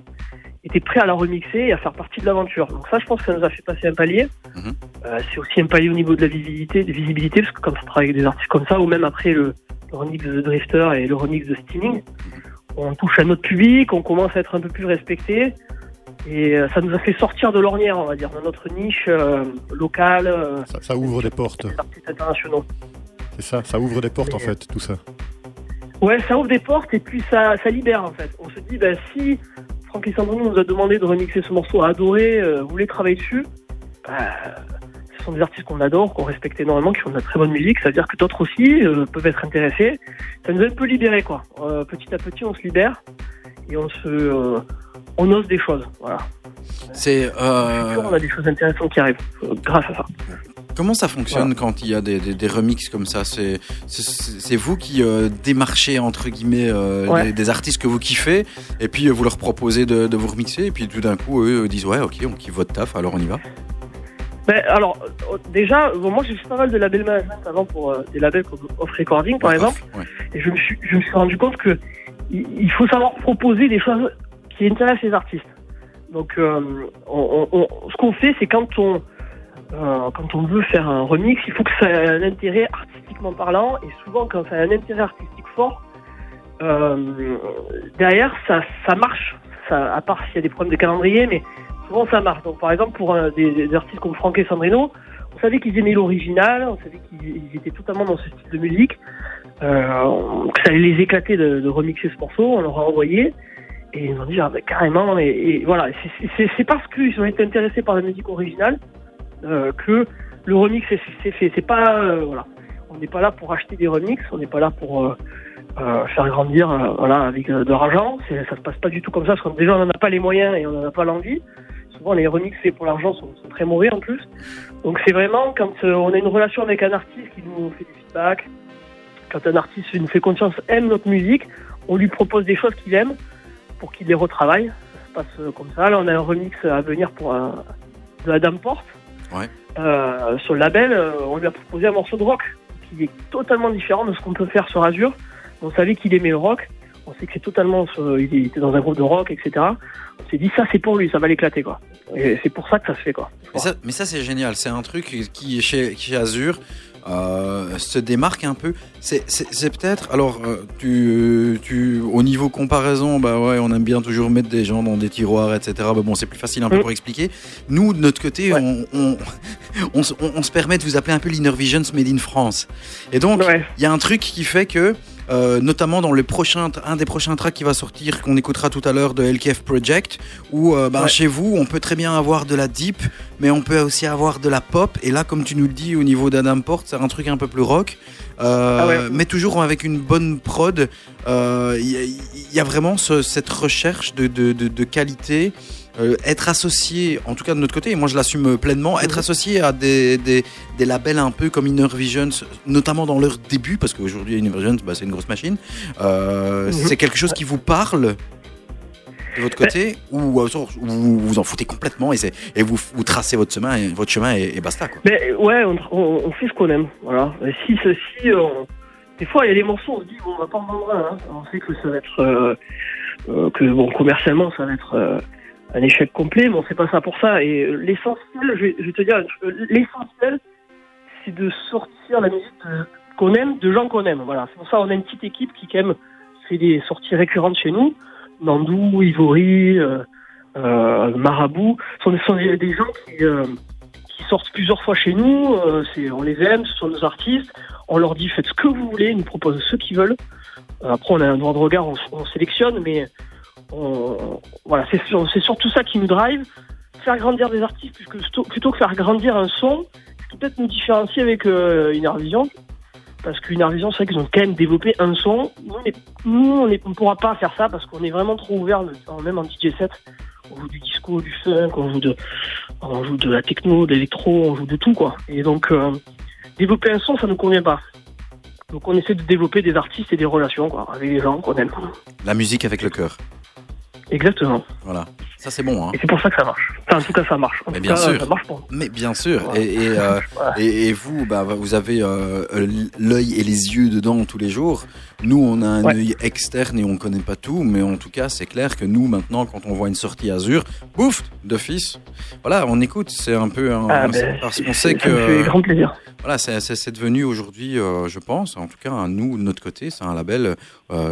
étaient prêts à la remixer et à faire partie de l'aventure. Donc ça, je pense que ça nous a fait passer un palier. Mhm. Euh, c'est aussi un palier au niveau de la visibilité, de visibilité, parce que quand on travaille avec des artistes comme ça, ou même après le, le remix de The Drifter et le remix de Steaming, on touche à notre public, on commence à être un peu plus respecté. Et euh, ça nous a fait sortir de l'ornière, on va dire, dans notre niche euh, locale, Ça, ça ouvre des portes. des artistes internationaux. C'est ça, ça ouvre des portes en fait, tout ça. Ouais, ça ouvre des portes et puis ça, ça libère en fait. On se dit, ben, si Frankie Sandrino nous a demandé de remixer ce morceau à adorer, euh, voulait travailler dessus, bah, ce sont des artistes qu'on adore, qu'on respecte énormément, qui font de la très bonne musique. Ça veut dire que d'autres aussi euh, peuvent être intéressés. Ça nous a un peu libérés quoi. Euh, petit à petit, on se libère et on se, euh, on ose des choses. Voilà. C'est, futur, on euh, a des choses intéressantes qui arrivent euh, grâce à ça. comment ça fonctionne quand il y a des, des, des remixes comme ça? C'est, vous qui euh, démarchez entre guillemets euh, Ouais. des, des artistes que vous kiffez, et puis euh, vous leur proposez de, de vous remixer, et puis tout d'un coup eux euh, disent ouais, ok, on kiffe votre taf, alors on y va? Ben, alors, euh, déjà, bon, moi j'ai fait pas mal de labels management avant pour euh, des labels comme Off Recording par Ouais, exemple. off, ouais. Et je me suis, je me suis rendu compte que il faut savoir proposer des choses qui intéressent les artistes. Donc, euh, on, on- on- ce qu'on fait, c'est quand on, euh, quand on veut faire un remix, il faut que ça ait un intérêt artistiquement parlant. Et souvent, quand ça a un intérêt artistique fort, euh, derrière, ça, ça marche. Ça, à part s'il y a des problèmes de calendrier, mais souvent ça marche. Donc, par exemple, pour des, des artistes comme Franck et Sandrino, on savait qu'ils aimaient l'original, on savait qu'ils ils étaient totalement dans ce style de musique euh, que ça allait les éclater de, de remixer ce morceau, on leur a envoyé et ils ont dit ah, bah, carrément et, et voilà c'est- parce qu'ils ont été intéressés par la musique originale euh, que le remix est- c'est fait c'est pas euh, voilà. On n'est pas là pour acheter des remixes on n'est pas là pour euh, euh, faire grandir euh, voilà avec euh, de l'argent. Ça se passe pas du tout comme ça parce que déjà on n'en a pas les moyens et on n'en a pas l'envie. Souvent les remixes faits pour l'argent sont, sont très mauvais en plus. Donc c'est vraiment quand on a une relation avec un artiste qui nous fait du feedback quand un artiste nous fait confiance, aime notre musique, on lui propose des choses qu'il aime pour qu'il les retravaille. Ça se passe euh, comme ça. Là, on a un remix à venir pour un, de Adam Porte. Ouais. Euh, sur le label, euh, on lui a proposé un morceau de rock qui est totalement différent de ce qu'on peut faire sur Azure. On savait qu'il aimait le rock. On sait que c'est totalement, il était dans un groupe de rock, etc. On s'est dit ça, c'est pour lui, ça va l'éclater, quoi. Et c'est pour ça que ça se fait, quoi. Mais ça, c'est génial. C'est un truc qui chez, chez Azure, euh, se démarque un peu. C'est- peut-être, alors, euh, tu, tu, au niveau comparaison, bah ouais, on aime bien toujours mettre des gens dans des tiroirs, etc. Mais bon, c'est plus facile un peu Mm. pour expliquer. Nous, de notre côté, Ouais. on, on, on, se- on- on se permet de vous appeler un peu l'Inner Visions Made in France. Et donc, Ouais. il y a un truc qui fait que, euh, notamment dans le prochain, un des prochains tracks qui va sortir, qu'on écoutera tout à l'heure de LKF Project, où euh, ben, Ouais. chez vous, on peut très bien avoir de la deep, mais on peut aussi avoir de la pop. Et là, comme tu nous le dis, au niveau d'Adam Port, c'est un truc un peu plus rock. Euh, Ah ouais. Mais toujours avec une bonne prod. Il y, a- il y a vraiment ce- cette recherche de, de, de, de qualité. Euh, être associé, en tout cas de notre côté, et moi je l'assume pleinement, être Mhm. associé à des, des, des labels un peu comme Inner Visions, notamment dans leur début, parce qu'aujourd'hui Inner Visions, bah, c'est une grosse machine. Euh, Mhm. C'est quelque chose qui vous parle de votre côté, ou, euh, ou vous vous en foutez complètement et, vous, vous tracez votre chemin, et, votre chemin et, et basta. Quoi. Mais ouais, on, on- on fait ce qu'on aime. Voilà. Et si ceci, on... des fois, il y a des morceaux, on se dit, bon, on va pas en vendre un. hein. On sait que ça va être. euh, euh, que bon, commercialement, ça va être euh, un échec complet, mais on fait pas ça pour ça. Et euh, l'essentiel, je vais, te dire, euh, l'essentiel, c'est de sortir la musique qu'on aime, de gens qu'on aime. Voilà. C'est pour ça qu'on a une petite équipe qui, quand même, fait des sorties récurrentes chez nous. Nandou, Ivory, euh, euh, Marabout. Ce sont, des, gens qui. euh, qui sortent plusieurs fois chez nous, on les aime, ce sont nos artistes, on leur dit faites ce que vous voulez, ils nous proposent ce qu'ils veulent. Après on a un droit de regard, on, on sélectionne, mais voilà, c'est, c'est surtout ça qui nous drive, faire grandir des artistes puisque plutôt, plutôt que faire grandir un son, peut-être nous différencier avec euh, Innervision, parce qu'Innervision c'est vrai qu'ils ont quand même développé un son. Nous, on ne pourra pas faire ça parce qu'on est vraiment trop ouvert, même en DJ set. On joue du disco, du funk, on joue de, on joue de la techno, de l'électro, on joue de tout quoi. Et donc euh, développer un son, ça nous convient pas. Donc on essaie de développer des artistes et des relations quoi, avec les gens qu'on aime. La musique avec le cœur. Exactement. Voilà. Ça, c'est bon. Hein. Et c'est pour ça que ça marche. Enfin, en tout cas, ça marche. En Mais tout bien cas, sûr. Ça marche pour nous. Mais bien sûr. Voilà. Et, et, euh, Voilà. et, et vous, bah, vous avez euh, l'œil et les yeux dedans tous les jours. Nous, on a un Ouais. œil externe et on connaît pas tout. Mais en tout cas, c'est clair que nous, maintenant, quand on voit une sortie Azure, bouf, d'office. Voilà, on écoute. C'est un peu Ah, ben, parce c'est- qu'on sait ça que grand plaisir. voilà, c'est devenu aujourd'hui, euh, je pense, en tout cas, nous, de notre côté, c'est un label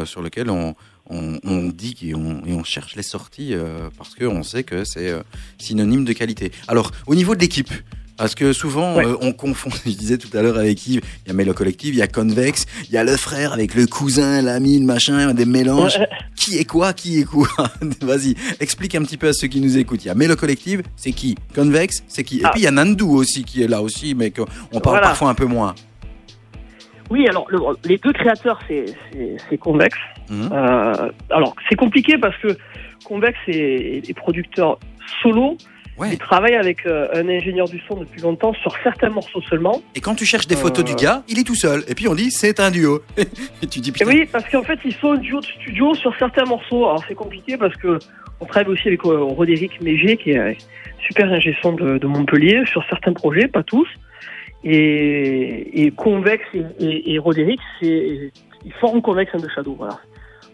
sur lequel on, on, on dit et on, et on cherche les sorties euh, parce qu'on sait que c'est euh, synonyme de qualité. Alors, au niveau de l'équipe, parce que souvent, Ouais. euh, on confond, je disais tout à l'heure avec Yves, il y a Melo Collective, il y a Convex, il y a le frère avec le cousin, l'ami, le machin, des mélanges. Ouais, Qui est quoi Qui est quoi Vas-y, explique un petit peu à ceux qui nous écoutent. Il y a Melo Collective, c'est qui Convex, c'est qui? Et Ah. puis il y a Nandou aussi qui est là aussi, mais qu'on parle Voilà. parfois un peu moins. Oui, alors le- les deux créateurs, c'est Convex. Mhm. Euh, alors c'est compliqué parce que Convex est, est producteur solo. Ouais. Il travaille avec euh, un ingénieur du son depuis longtemps sur certains morceaux seulement. Et quand tu cherches des photos Euh. du gars, il est tout seul. Et puis on dit c'est un duo. Et tu dis Et putain. oui, parce qu'en fait, ils sont un duo de studio sur certains morceaux. Alors c'est compliqué parce que on travaille aussi avec euh, Roderick Méger, qui est super ingé son de, de Montpellier, sur certains projets, pas tous. Et, et Convex et, et, et Roderick, ils forment Convex and the Shadow. Voilà.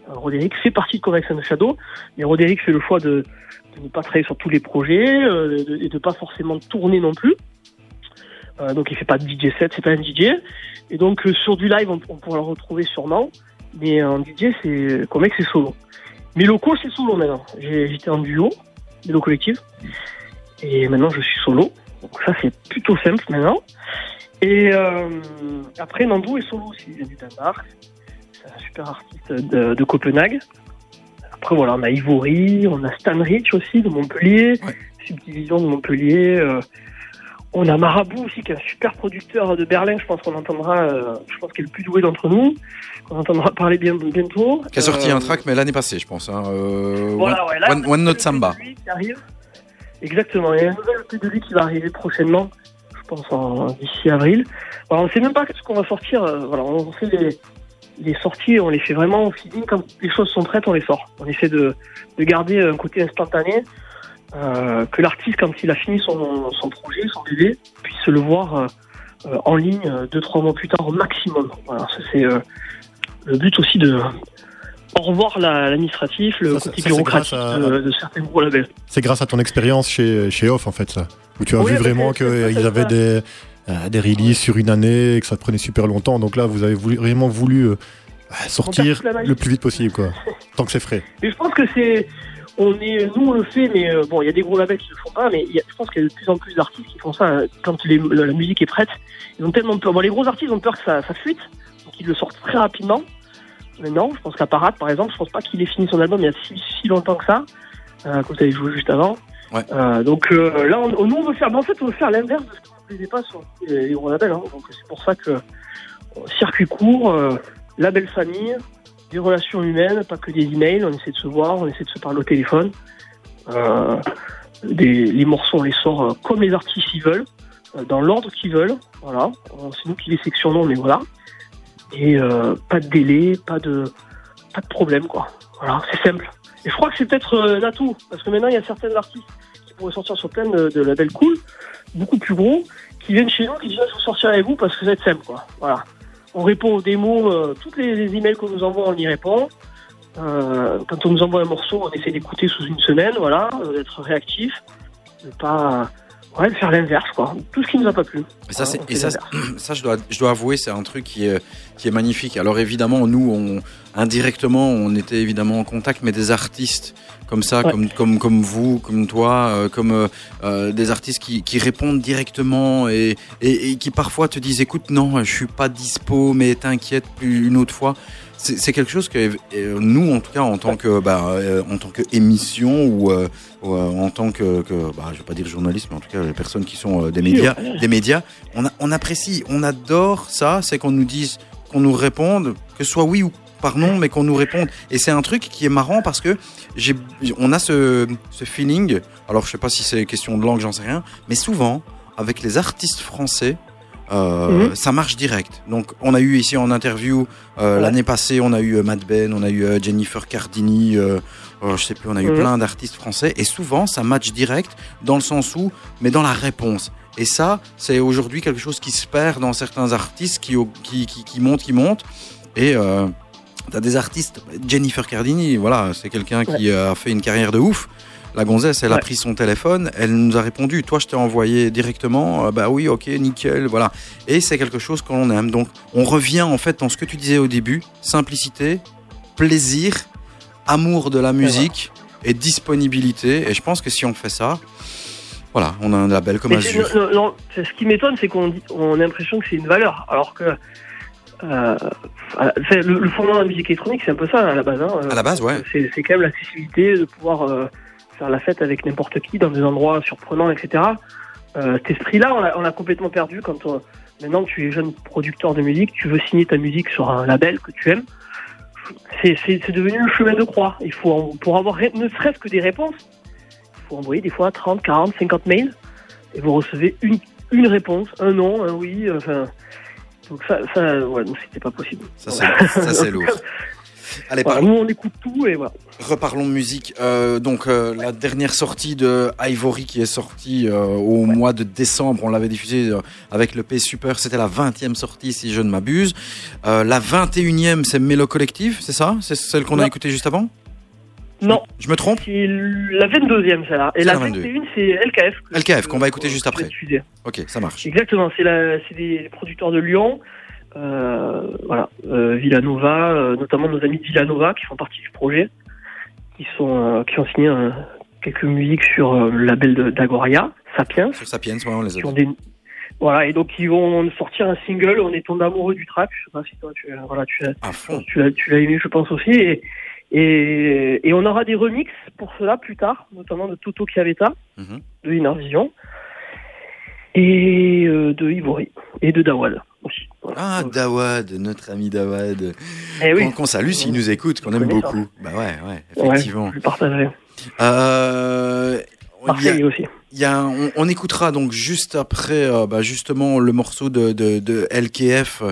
Euh, Roderick fait partie de Convex and the Shadow, mais Roderick fait le choix de, de ne pas travailler sur tous les projets euh, de- et de pas forcément tourner non plus. Euh, donc il fait pas de DJ set, c'est pas un DJ. Et donc euh, sur du live, on, pourra le retrouver sûrement. Mais en DJ, c'est Convex c'est solo. Mes locaux, c'est solo maintenant. J'étais en duo, Mélo Collective. Et maintenant, je suis solo. Donc ça, c'est plutôt simple maintenant. Et euh, après, Nandou est solo aussi. Il vient du Danemark. C'est un super artiste de, de Copenhague. Après, voilà, on a Ivory, on a Stan Rich aussi de Montpellier, Ouais. Subdivision de Montpellier. euh, on a Marabout aussi, qui est un super producteur de Berlin. Je pense qu'on entendra, euh, je pense qu'il est le plus doué d'entre nous. On entendra parler bien, bientôt. Qui a sorti un track, mais l'année passée, je pense. Hein. Voilà, One, ouais, là, One- One Note Samba. qui arrive. Exactement, il y a un nouvel EP de lui qui va arriver prochainement, je pense en d'ici avril. Alors, on ne sait même pas ce qu'on va sortir. euh, Voilà, on fait les, les sorties, on les fait vraiment au feeling. Quand les choses sont prêtes, on les sort. On essaie de, de garder un côté instantané, euh, que l'artiste, quand il a fini son, son projet, son bébé, puisse le voir euh, euh, en ligne euh, deux, trois mois plus tard au maximum. Voilà, c'est euh, le but aussi de au revoir la- l'administratif, le Ça, côté ça, c'est grâce bureaucratique à- de, de certains gros labels. C'est grâce à ton expérience chez, chez Off, en fait, ça. Où tu as Oui, vu vraiment qu'ils avaient des, euh, des releases sur une année, et que ça prenait super longtemps. Donc là, vous avez voulu- vraiment voulu euh, sortir le plus vite possible, quoi. Tant que c'est frais. Et je pense que c'est. On est, nous on le fait, mais euh, bon, il y a des gros labels qui le font pas, mais il y a- je pense qu'il y a de plus en plus d'artistes qui font ça euh, quand les- la, la musique est prête. Ils ont tellement peur. Bon, les gros artistes ont peur que ça, ça fuite, donc ils le sortent très rapidement. Mais non, je pense qu'à Parade, par exemple, je pense pas qu'il ait fini son album il y a si, si longtemps que ça, euh, quand vous avez joué juste avant. Ouais. Euh, donc euh, là, on, nous on veut faire, mais en fait, on veut faire l'inverse de ce qui ne plaisait pas sur les, gros labels. hein. Donc c'est pour ça que euh, circuit court, euh, label famille, des relations humaines, pas que des emails. On essaie de se voir, on essaie de se parler au téléphone. Euh, des, les morceaux, on les sort comme les artistes ils veulent, euh, dans l'ordre qu'ils veulent. Voilà, c'est nous qui les sectionnons, mais voilà. Et euh, pas de délai, pas de pas de problème, quoi. Voilà, c'est simple. Et je crois que c'est peut-être euh, un atout, parce que maintenant il y a certains artistes qui pourraient sortir sur plein de, de labels cool, beaucoup plus gros, qui viennent chez nous, qui disent Ah, je sortir avec vous parce que être simple, quoi. Voilà. On répond aux démos, euh, toutes les, emails qu'on nous envoie, on y répond. Euh, quand on nous envoie un morceau, on essaie d'écouter sous une semaine, voilà, euh, d'être réactif, de pas ouais, de faire l'inverse, quoi. Tout ce qui nous a pas plu. Et ça, c'est, et je, dois, je dois avouer, c'est un truc qui est, qui est magnifique. Alors évidemment, nous, on, indirectement, on était évidemment en contact, mais des artistes comme ça, Ouais. comme, comme, comme vous, comme toi, euh, comme euh, euh, des artistes qui, qui répondent directement et, et, et qui parfois te disent, écoute, non, je suis pas dispo, mais t'inquiète une autre fois. C'est, quelque chose que euh, nous, en tout cas, en tant que, bah, euh, en tant que émission ou, euh, ou, euh, en tant que, que bah, je vais pas dire journaliste, mais en tout cas les personnes qui sont euh, des médias, des médias, on, a- on apprécie, on adore ça, c'est qu'on nous dise, qu'on nous réponde, que ce soit oui ou par non, mais qu'on nous réponde. Et c'est un truc qui est marrant parce que j'ai, on a ce, ce feeling. Alors je sais pas si c'est question de langue, j'en sais rien, mais souvent avec les artistes français. Euh, Mhm. Ça marche direct. Donc, on a eu ici en interview euh, Ouais. l'année passée, on a eu euh, Matt Ben, on a eu Jennifer Cardini, euh, euh, je sais plus, on a eu Mhm. plein d'artistes français. Et souvent, ça match direct dans le sens où, mais dans la réponse. Et ça, c'est aujourd'hui quelque chose qui se perd dans certains artistes qui, qui, qui, qui montent, qui montent. Et t'as des artistes, Jennifer Cardini, voilà, c'est quelqu'un qui a fait une carrière de ouf. La gonzesse, elle a pris son téléphone, elle nous a répondu. Toi, je t'ai envoyé directement. Euh, bah oui, ok, nickel, voilà. Et c'est quelque chose qu'on aime. Donc, on revient en fait dans ce que tu disais au début simplicité, plaisir, amour de la musique et disponibilité. Et je pense que si on fait ça, voilà, on a un label comme Mais Azure. non, non, c'est- ce qui m'étonne, c'est qu'on on a l'impression que c'est une valeur, alors que euh, c'est le, le fondement de la musique électronique, c'est un peu ça à la base. hein. À la base, ouais. C'est c'est quand même l'accessibilité de pouvoir euh, faire la fête avec n'importe qui dans des endroits surprenants, etc. Euh, cet esprit-là, on l'a- on l'a complètement perdu quand on- maintenant tu es jeune producteur de musique, tu veux signer ta musique sur un label que tu aimes. C'est c'est- c'est devenu le chemin de croix. Il faut, pour avoir ne serait-ce que des réponses, il faut envoyer des fois 30, 40, 50 mails et vous recevez une, une réponse, un non, un oui, enfin. Donc ça, ça ouais, donc c'était pas possible. Ça, c'est- ça, c'est lourd. Allez, Voilà, parlons- nous on écoute tout et voilà. reparlons de musique. Euh, donc, euh, la dernière sortie de Ivory qui est sortie euh, au mois de décembre, on l'avait diffusée avec le P Super, c'était la 20e sortie si je ne m'abuse. La 21e, c'est Mélo Collective, c'est ça? C'est celle qu'on a écoutée juste avant? Non, Je me trompe? La 22e celle-là. Et la la 22e. 21 c'est LKF. LKF, qu'on va écouter juste après. Ok, ça marche. Exactement, c'est des producteurs de Lyon, voilà, euh, Villanova, euh, notamment nos amis de Villanova qui font partie du projet, qui sont, euh, qui ont signé euh, quelques musiques sur euh, le label d'Agoria, Sapiens, Sur Sapiens, ouais, on les a des, voilà, et donc ils vont sortir un single. On est tombé amoureux du track. Je sais pas si toi tu, voilà, tu l'as, tu l'as aimé, je pense aussi. Et, et, et on aura des remixes pour cela plus tard, notamment de Toto Chiavetta, Mhm. de Inner Vision, et euh, de Ivory, et de. Voilà. Ah, Dawad, notre ami Dawad. eh oui, Qu'on salue s'il nous écoute, qu'on Je aime beaucoup. Bah ouais, ouais, Ouais, effectivement. je le partagerai. Euh, a- aussi. Y a on, on écoutera donc juste après euh, bah, justement le morceau de, de, de LKF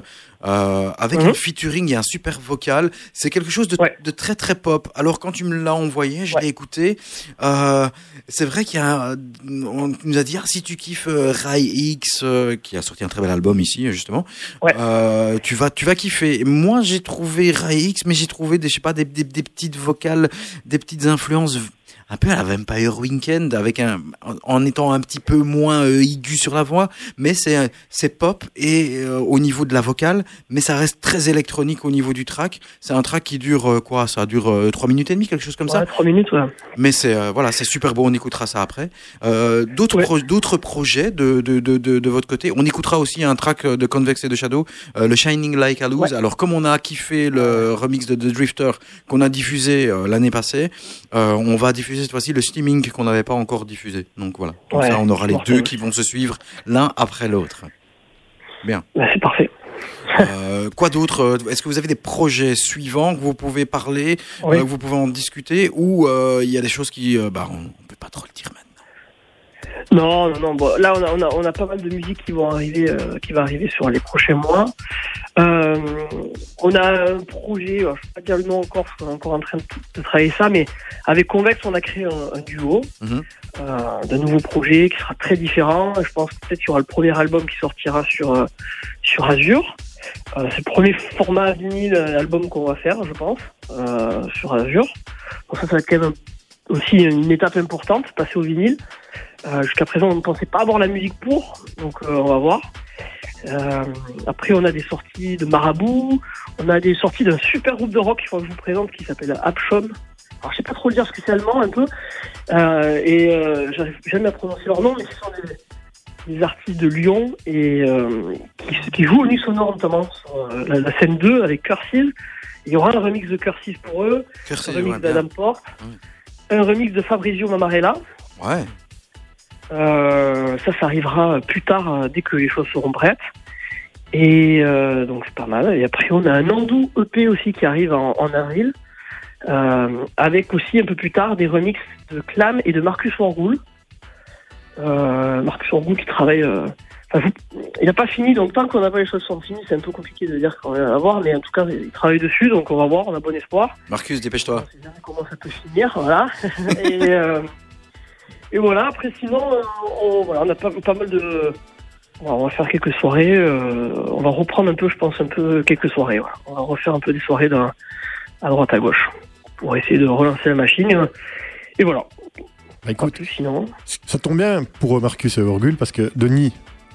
euh, avec Mhm. un featuring et un super vocal. C'est quelque chose de, Ouais. de très très pop. Alors quand tu me l'as envoyé, je Ouais. l'ai écouté. Euh, c'est vrai qu'il y a, on nous a dit ah, si tu kiffes euh, Rai X euh, qui a sorti un très bel album ici justement, Ouais. euh, tu vas tu vas kiffer. Moi j'ai trouvé Rai X, mais j'ai trouvé des je sais pas des, des, des petites vocales, des petites influences un peu à la Vampire Weekend, avec un, en, en étant un petit peu moins euh, aigu sur la voix, mais c'est euh, c'est pop et euh, au niveau de la vocale, mais ça reste très électronique au niveau du track. C'est un track qui dure euh, quoi Ça dure euh, trois minutes et demie, quelque chose comme ça. Ouais, trois minutes, ouais. Mais c'est euh, voilà, c'est super beau. On écoutera ça après. Euh, d'autres Ouais. pro- d'autres projets de, de, de, de, de votre côté. On écoutera aussi un track de Convex et de Shadow, euh, le Shining Like a Lose. Alors comme on a kiffé le remix de The Drifter qu'on a diffusé euh, l'année passée, euh, on va diffuser cette fois-ci le streaming qu'on n'avait pas encore diffusé. Donc voilà. Comme Ouais, ça, on aura les deux qui vont se suivre l'un après l'autre. Bah, c'est parfait. Euh, quoi d'autre euh, Est-ce que vous avez des projets suivants que vous pouvez parler, Oui. euh, que vous pouvez en discuter, ou euh, il y a des choses qui, bah, on, on peut pas trop le dire maintenant. Non, non, non. Bon, là, on a, on, a, on a pas mal de musique qui vont arriver, euh, qui va arriver sur les prochains mois. Euh, on a un projet, alors, je ne vais pas dire le nom encore, parce qu'on est encore en train de, de travailler ça, mais avec Convex, on a créé un, un duo Mhm. euh, d'un nouveau projet qui sera très différent. Je pense que peut-être qu'il y aura le premier album qui sortira sur euh, sur Azure. Euh, c'est le premier format vinyle euh, album qu'on va faire, je pense, euh, sur Azure. Donc ça, ça va être quand même aussi une étape importante, passer au vinyle. Euh, Jusqu'à présent, on ne pensait pas avoir la musique pour, donc euh, on va voir. Euh, après, on a des sorties de Marabout, on a des sorties d'un super groupe de rock qu'il faut que je vous présente qui s'appelle Abshom. Alors, je sais pas trop le dire parce que c'est allemand un peu, et j'arrive jamais à prononcer leur nom, mais ce sont des, des artistes de Lyon et qui, qui jouent au Nu Sonore notamment sur la, la scène 2 avec Cursive. Il y aura un remix de Cursive pour eux, Cursive, un remix ouais, d'Adam Porte. Un remix de Fabrizio Mamarella. Ouais. Euh, ça, ça arrivera plus tard, euh, dès que les choses seront prêtes. Et euh, donc c'est pas mal. Et après, on a un Andou EP aussi qui arrive en, en avril, euh, avec aussi un peu plus tard des remixes de Clam et de Marcus Wargoul. Euh, Marcus Wargoul qui travaille. Il n'a pas fini, donc tant qu'on n'a pas les choses sont finies, c'est un peu compliqué de dire qu'on va avoir, mais en tout cas, il travaille dessus, donc on va voir, on a bon espoir. Marcus, dépêche-toi. On sait jamais comment ça peut finir, voilà. et, euh, et voilà, après sinon, euh, on, voilà, on a pas, pas mal de... voilà, on va faire quelques soirées, euh, on va reprendre un peu, je pense, un peu quelques soirées. voilà. On va refaire un peu des soirées d'un- à droite, à gauche, pour essayer de relancer la machine. Et voilà, Bah, écoute, plus sinon. ça tombe bien pour Marcus et Urgul parce que Denis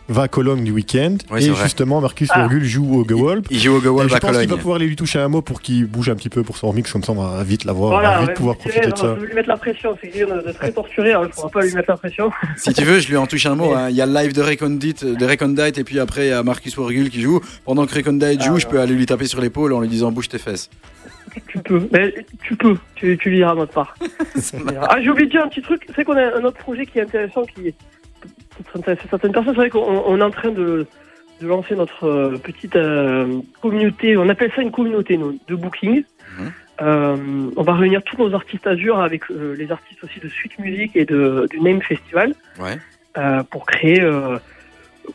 va à Cologne du week-end et vrai. justement Marcus Ah. jouent au Gewolb. Il joue au Et Gowal je à pense qu'il va Cologne. pouvoir aller lui toucher un mot pour qu'il bouge un petit peu pour son remix, comme ça on va vite l'avoir, on va Voilà, vite pouvoir profiter de ça. Je lui mettre la pression, c'est quelqu'un de, très torturé, alors il ne faudra pas lui mettre la pression. Si tu veux, je lui en touche un mot. hein. Il y a le live de Recondite, de Recondite et puis après il y a Marcus Wargul qui joue. Pendant que Recondite joue, Ah, je peux aller lui taper sur l'épaule en lui disant bouge tes fesses. Tu peux, mais tu peux, tu, tu liras notre part. ah, j'ai oublié de dire un petit truc, c'est qu'on a un autre projet qui est intéressant, qui est intéresser certaines personnes. C'est vrai qu'on on est en train de, de lancer notre euh, petite euh, communauté, on appelle ça une communauté nous, de booking. Mhm. Euh, on va réunir tous nos artistes Azure avec euh, les artistes aussi de Suite Music et de, du Name Festival Ouais. pour créer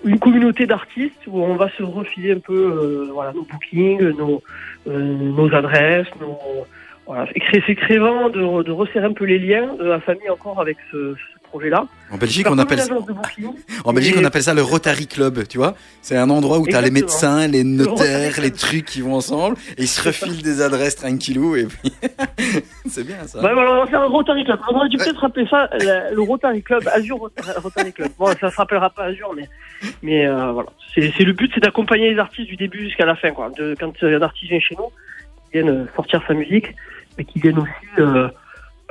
une communauté d'artistes où on va se refiler un peu voilà, nos bookings, nos, nos adresses, nos, voilà. Et créer, c'est créer vraiment de, de resserrer un peu les liens de la famille encore avec ce projet-là. En Belgique, on appelle ça, agence de booking. en Belgique, Et- on appelle ça le Rotary Club, tu vois. C'est un endroit où tu as les médecins, les notaires, les trucs qui vont ensemble et ils se refilent des adresses tranquillou et puis c'est bien ça. On va faire un Rotary Club. On aurait dû peut-être rappeler ça la- le Rotary Club, Azure Rotary- Rotary Club. Bon, ça se rappellera pas Azure, mais, mais euh, voilà. C'est le but, c'est d'accompagner les artistes du début jusqu'à la fin. Quoi. De, quand euh, un artiste vient chez nous, qui vienne euh, sortir sa musique, mais qui vienne aussi euh,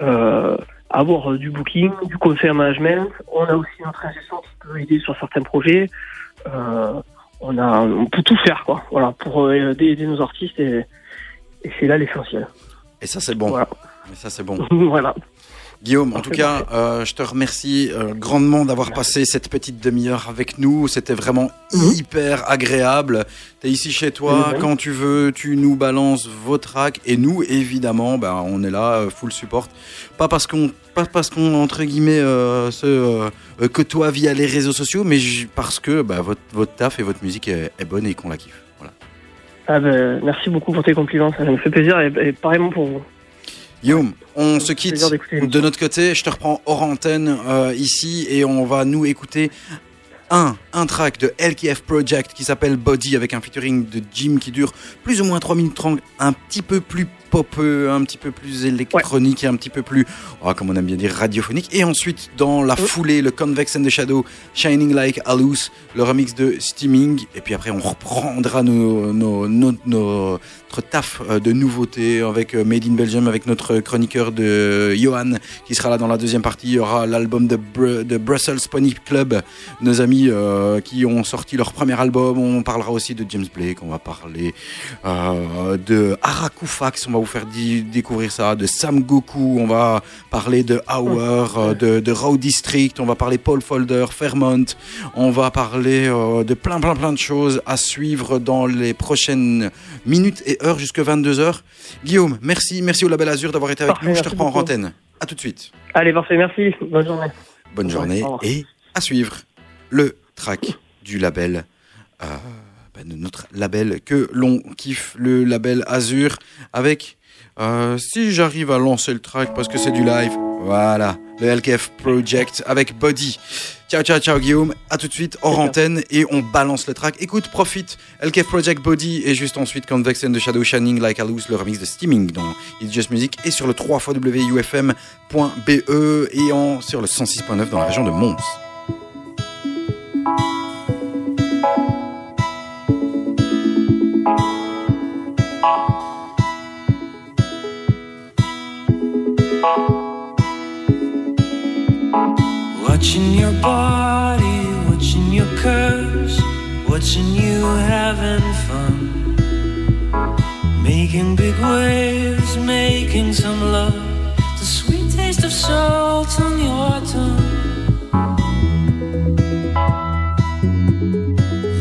euh, avoir euh, du booking, du conseil management. On a aussi notre ingénieur qui peut aider sur certains projets. Euh, on, a, on peut tout faire, quoi. Voilà, pour euh, aider, aider nos artistes et, et c'est là l'essentiel. Et ça c'est bon. Voilà. Et ça c'est bon. voilà. Guillaume, en tout cas, euh, je te remercie euh, grandement d'avoir passé cette petite demi-heure avec nous. C'était vraiment Mhm. hyper agréable. Tu es ici chez toi, quand tu veux, tu nous balances vos tracks. Et nous, évidemment, ben, on est là, euh, full support. Pas parce qu'on, pas parce qu'on entre guillemets, se côtoie via les réseaux sociaux, mais parce que ben, votre, votre taf et votre musique est, est bonne et qu'on la kiffe. Voilà. Ah ben, merci beaucoup pour tes compliments, ça me fait plaisir et, et pareillement pour vous. Guillaume, on se fait quitte de notre côté. Je te reprends hors antenne euh, ici et on va nous écouter un, un track de LKF Project qui s'appelle Body avec un featuring de Jim qui dure plus ou moins 3 minutes 30, un petit peu plus popeux, un petit peu plus électronique et un petit peu plus, oh, comme on aime bien dire, radiophonique. Et ensuite, dans la foulée, le Convex and the Shadow, Shining Like a Loose, le remix de Steaming. Et puis après, on reprendra nos, nos, nos- notre taf euh, de nouveautés avec euh, Made in Belgium, avec notre chroniqueur de Johan qui sera là dans la deuxième partie. Il y aura l'album de, Br- de Brussels Pony Club, nos amis euh, qui ont sorti leur premier album. On parlera aussi de James Blake, on va parler euh, de Harakoufax, on va vous faire découvrir ça, de Sam Goku, on va parler de Hour, euh, de, de Raw District, on va parler Paul Folder, Fairmont, on va parler euh, de plein plein plein de choses à suivre dans les prochaines minutes et heures jusque 22h. Guillaume, merci, merci au Label Azur d'avoir été avec Parfait, nous, je te reprends en antenne. À tout de suite. Allez, parfait, merci. Bonne journée. Bonne journée et à suivre le track du label, euh, de notre label que l'on kiffe, le label Azur, avec, euh, si j'arrive à lancer le track parce que c'est du live, voilà, le LKF Project avec Body. Ciao, ciao, ciao Guillaume, à tout de suite hors antenne et on balance le track. Écoute, profite, LKF Project Body et juste ensuite Convex and the Shadow Shining Like a Loose, le remix de Steaming dans It's Just Music et sur le 3 wufm.be E et en, sur le 106.9 dans la région de Mons. Watching you having fun. Making big waves, making some love. The sweet taste of salt on your tongue.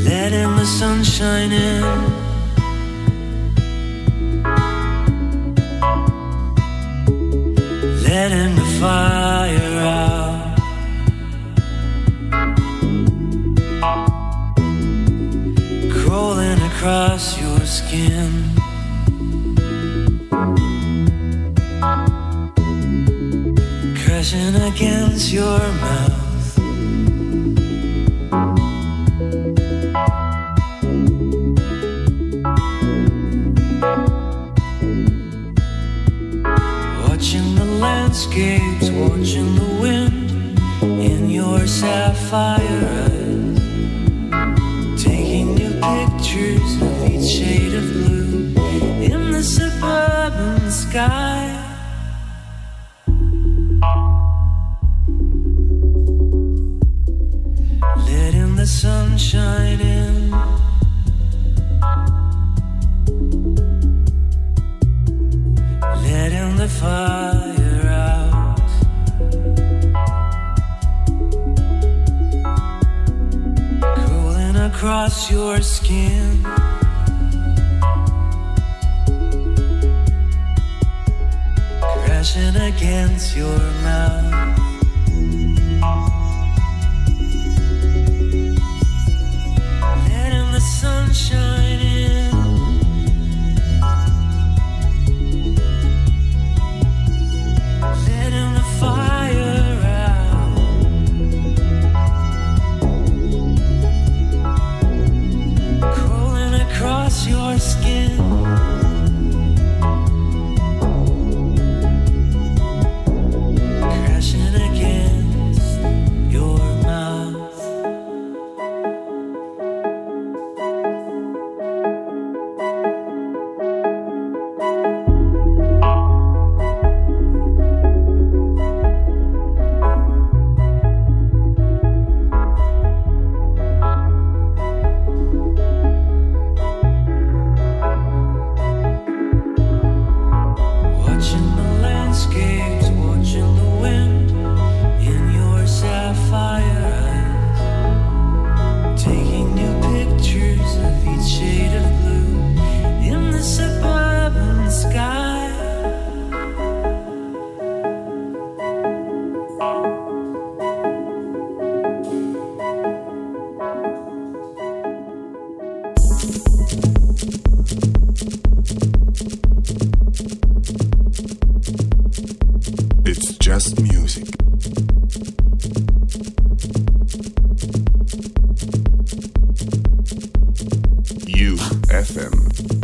Letting the sunshine in. Letting the fire across your skin. Crashing against your mouth. Watching the landscapes, watching the wind in your sapphire eyes. Pictures of each shade of blue in the suburban sky. Letting the sunshine in. Letting the fire out. Cooling across your skin. Against your FM.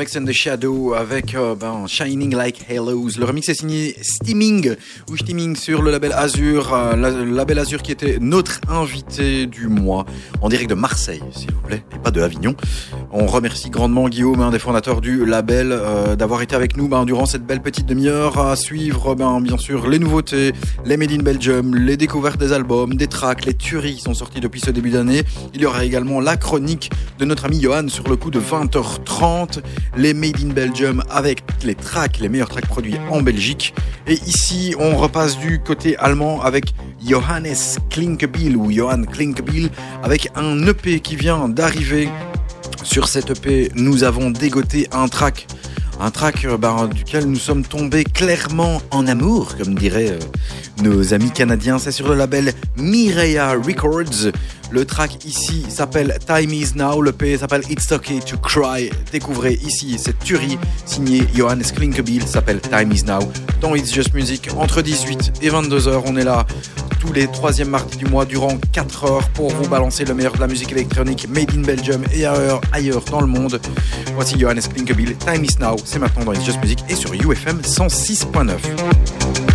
Convex and the Shadow avec euh, ben, Shining Like Halos. Le remix est signé Steaming ou Steaming sur le label Azur. euh, le label Azur qui était notre invité du mois en direct de Marseille, s'il vous plaît, et pas de Avignon. On remercie grandement Guillaume, un des fondateurs du label, euh, d'avoir été avec nous ben, durant cette belle petite demi-heure à suivre ben, bien sûr les nouveautés, les Made in Belgium, les découvertes des albums, des tracks, les tueries qui sont sorties depuis ce début d'année. Il y aura également la chronique de notre ami Johan sur le coup de 20h30, les Made in Belgium avec les tracks, les meilleurs tracks produits en Belgique. Et ici, on repasse du côté allemand avec Johannes Klinkebiel ou Johann Klinkebiel avec un EP qui vient d'arriver. Sur cette EP, nous avons dégoté un track un track euh, ben, duquel nous sommes tombés clairement en amour, comme diraient euh, nos amis canadiens. C'est sur le label Mireia Records. Le track ici s'appelle Time Is Now. Le P s'appelle It's Okay to Cry. Découvrez ici cette tuerie signée Johannes Klinkebiel s'appelle Time Is Now dans It's Just Music. Entre 18 et 22 heures, on est là tous les troisièmes mardis du mois durant 4 heures pour vous balancer le meilleur de la musique électronique made in Belgium et ailleurs, ailleurs dans le monde. Voici Johannes Klinkebiel, Time is Now, c'est maintenant dans It's Music et sur UFM 106.9.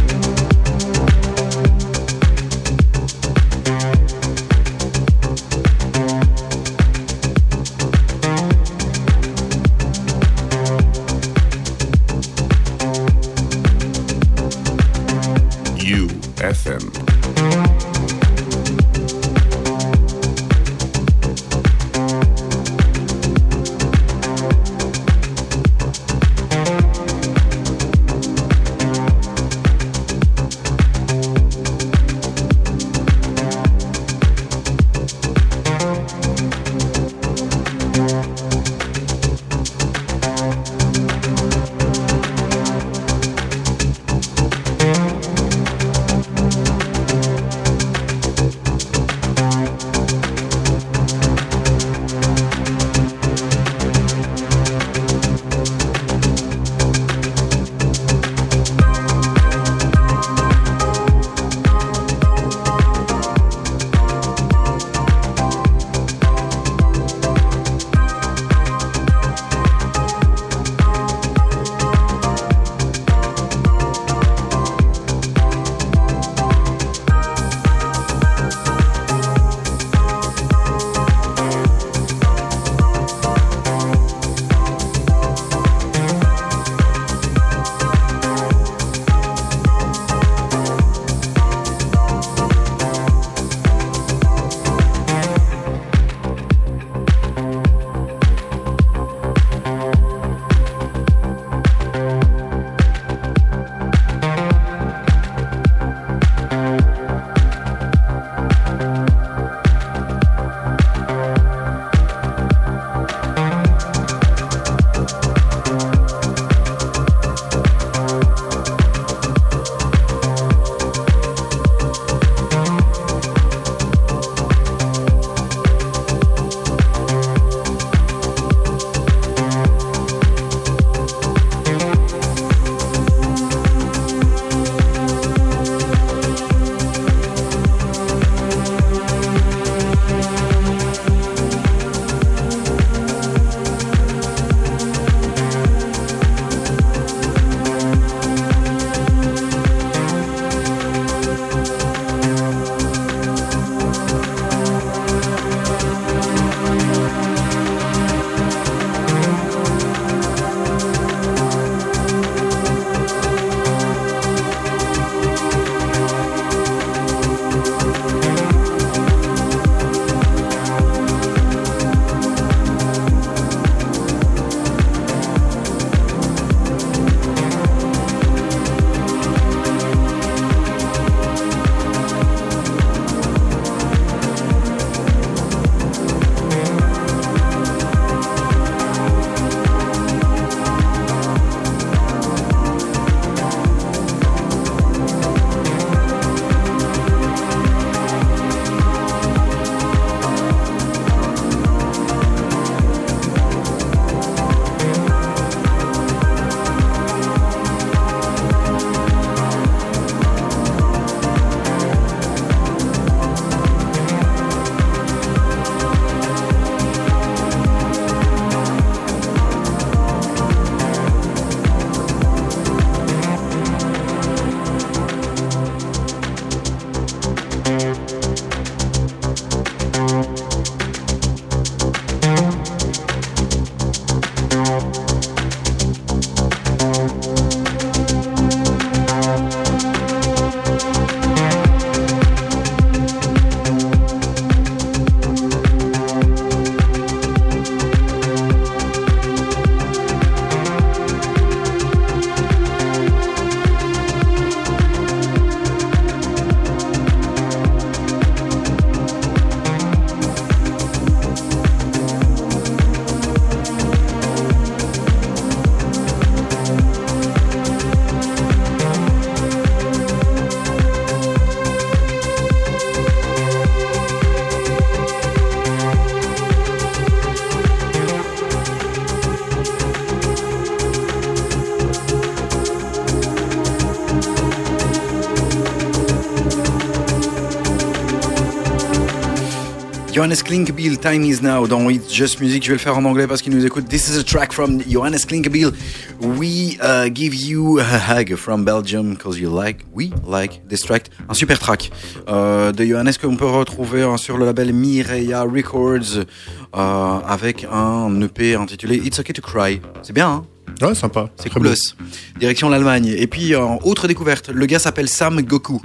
Johannes Klinkbill, Time is Now dans It's Just Music. Je vais le faire en anglais parce qu'il nous écoute. This is a track from Johannes Klinkbill. We uh, give you a hug from Belgium because you like, we like this track. Un super track euh, de Johannes qu'on peut retrouver hein, sur le label Mireia Records euh, avec un EP intitulé It's Okay to Cry. C'est bien, hein? Ouais, sympa. c'est cool. Direction l'Allemagne. Et puis, euh, autre découverte, le gars s'appelle Sam Goku.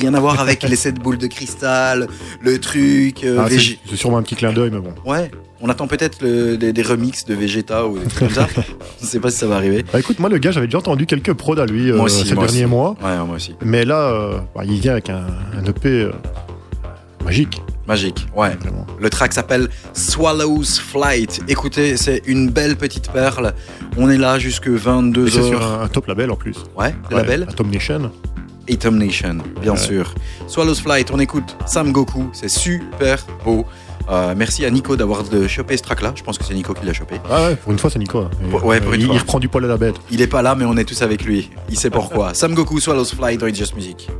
Rien à voir avec les sept boules de cristal, le truc. euh, Ah, c'est sûrement un petit clin d'œil, mais bon. Ouais, on attend peut-être des, des remixes de Vegeta ou des trucs comme ça. Je sais pas si ça va arriver. Bah écoute, moi le gars, j'avais déjà entendu quelques prods à lui euh, Moi aussi, ces moi derniers aussi. mois. Ouais, moi aussi. Mais là, euh, bah, il vient avec un, un EP euh, magique. Magique, ouais. Le track s'appelle Swallow's Flight. Écoutez, c'est une belle petite perle. On est là jusque Et 22 c'est sur un, un top label en plus. Ouais, Ouais, label Atom Nation. Atom Nation, bien Ouais. sûr. Swallow's Flight, on écoute Sam Goku, c'est super beau. Euh, merci à Nico d'avoir chopé ce track-là. Je pense que c'est Nico qui l'a chopé. Ah ouais, pour une fois, c'est Nico. hein. Ouais, pour une il, fois. il reprend du poil à la bête. Il est pas là, mais on est tous avec lui. Il sait pourquoi. Sam Goku, Swallow's Flight dans It's Just Music.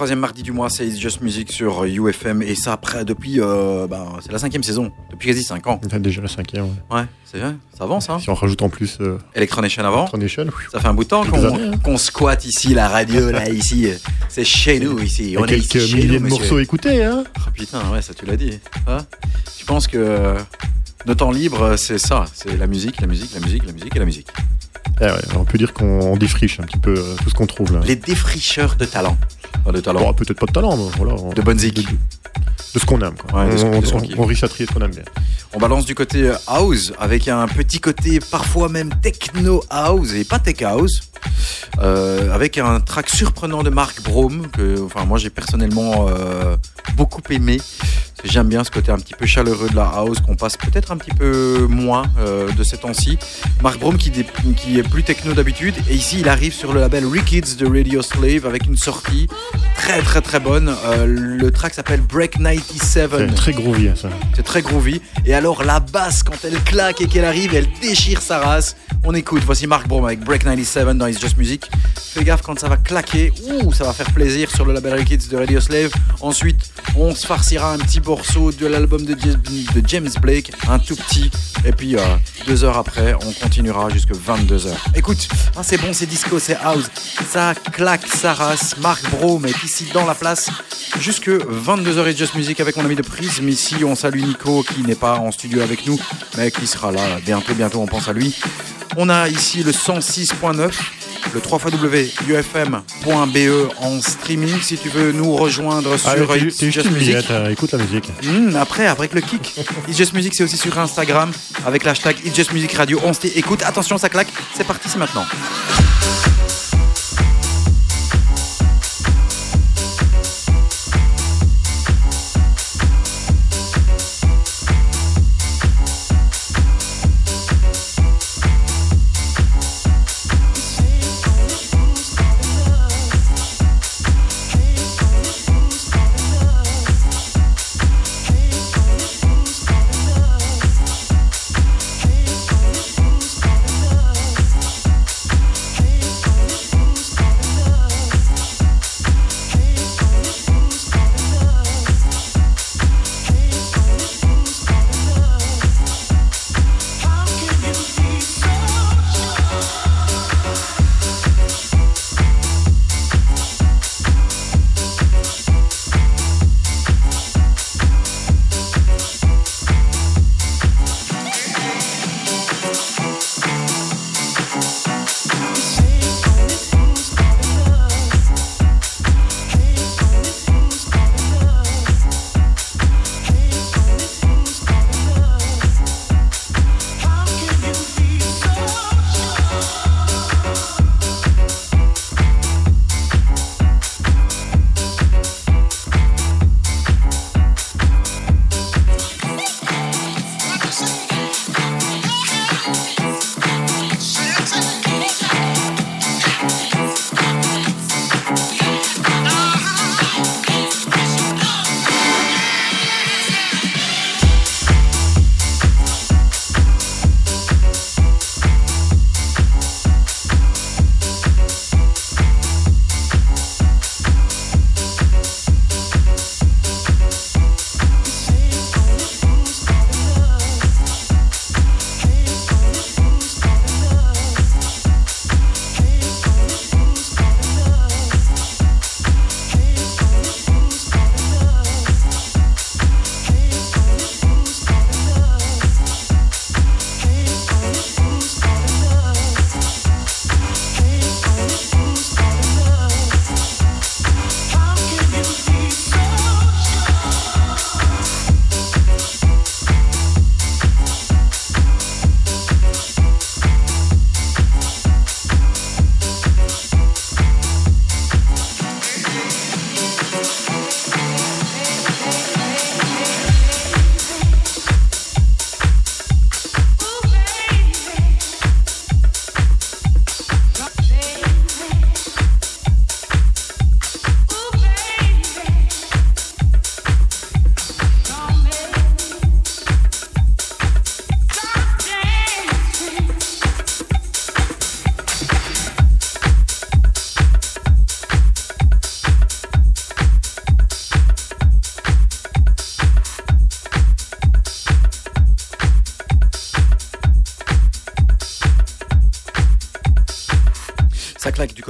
Troisièmes mardis du mois, c'est It's Just Music sur UFM et ça après depuis, euh, ben, c'est la cinquième saison, depuis quasi cinq ans. On a déjà la cinquième. ouais. Ouais, c'est vrai, ça avance hein. Si on rajoute en plus euh, Electronation avant, Tronation, ça fait un bout de temps qu'on hein. qu'on squatte ici la radio là ici, c'est chez nous ici. On est quelques ici chez milliers nous, de morceaux écoutés. Hein Ah, putain, ouais, ça tu l'as dit. Hein je pense que euh, nos temps libres, c'est ça, c'est la musique, la musique, la musique, la musique et la musique. Eh ouais, on peut dire qu'on défriche un petit peu euh, tout ce qu'on trouve là. Les défricheurs de talent. Enfin, de talent. Bon, peut-être pas de talent, mais voilà. on- De bonne zik. De, de ce qu'on aime. Quoi. Ouais, de ce- on, de ce qu'on on- kiffe. on richâtrie ce qu'on aime bien. On balance du côté euh, house avec un petit côté parfois même techno house et pas tech house. euh, avec un track surprenant de Mark Brome que enfin moi j'ai personnellement euh, beaucoup aimé. J'aime bien ce côté un petit peu chaleureux de la house qu'on passe peut-être un petit peu moins euh, de ces temps-ci. Mark Brome qui, est plus techno d'habitude et ici il arrive sur le label Rickets de Radio Slave avec une sortie très très très bonne. Euh, le track s'appelle Break 97. C'est très groovy ça. C'est très groovy. Et alors la basse, quand elle claque et qu'elle arrive, elle déchire sa race. On écoute. Voici Mark Brom avec Break 97 dans It's Just Music. Fais gaffe quand ça va claquer. Ouh, ça va faire plaisir sur le label Kids de Radio Slave. Ensuite, on se farcira un petit morceau de l'album de, James- Blake, un tout petit. Et puis euh, deux heures après, on continuera jusque 22 heures. Écoute, ah, c'est bon, c'est disco, c'est house. Ça claque sa race. Mark Brom est ici dans la place jusque 22h et Just Music avec mon ami de Prism. Ici, on salue Nico qui n'est pas en studio avec nous, mais qui sera là bientôt, bientôt, on pense à lui. On a ici le 106.9, le 3xufm.be E en streaming si tu veux nous rejoindre sur Ah, It's Just Music. billette, euh, écoute la musique. Hmm, après, avec le kick. It's Just Music, c'est aussi sur Instagram avec l'hashtag It's Just Music Radio. On se dit, écoute, attention, ça claque. C'est parti, c'est maintenant.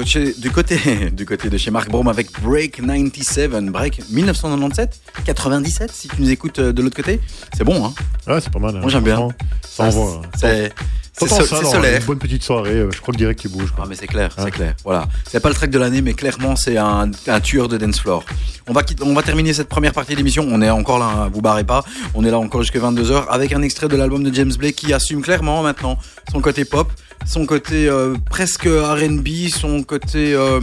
Côté, du côté, du côté de chez Marc Brom avec Break 97, Break 1997, 97 si tu nous écoutes euh, de l'autre côté. C'est bon, hein Ouais, c'est pas mal. hein, Moi, j'aime bien. Ça envoie. hein. C'est solaire. Une bonne petite soirée, euh, je crois le direct qui bouge. Ah mais c'est clair, c'est clair. Voilà, c'est pas le track de l'année, mais clairement c'est un, un tueur de dance floor. On va on va terminer cette première partie de l'émission. On est encore là, hein, vous barrez pas. On est là encore jusqu'à 22 h avec un extrait de l'album de James Blake qui assume clairement maintenant son côté pop, son côté euh, presque R&B, son côté euh,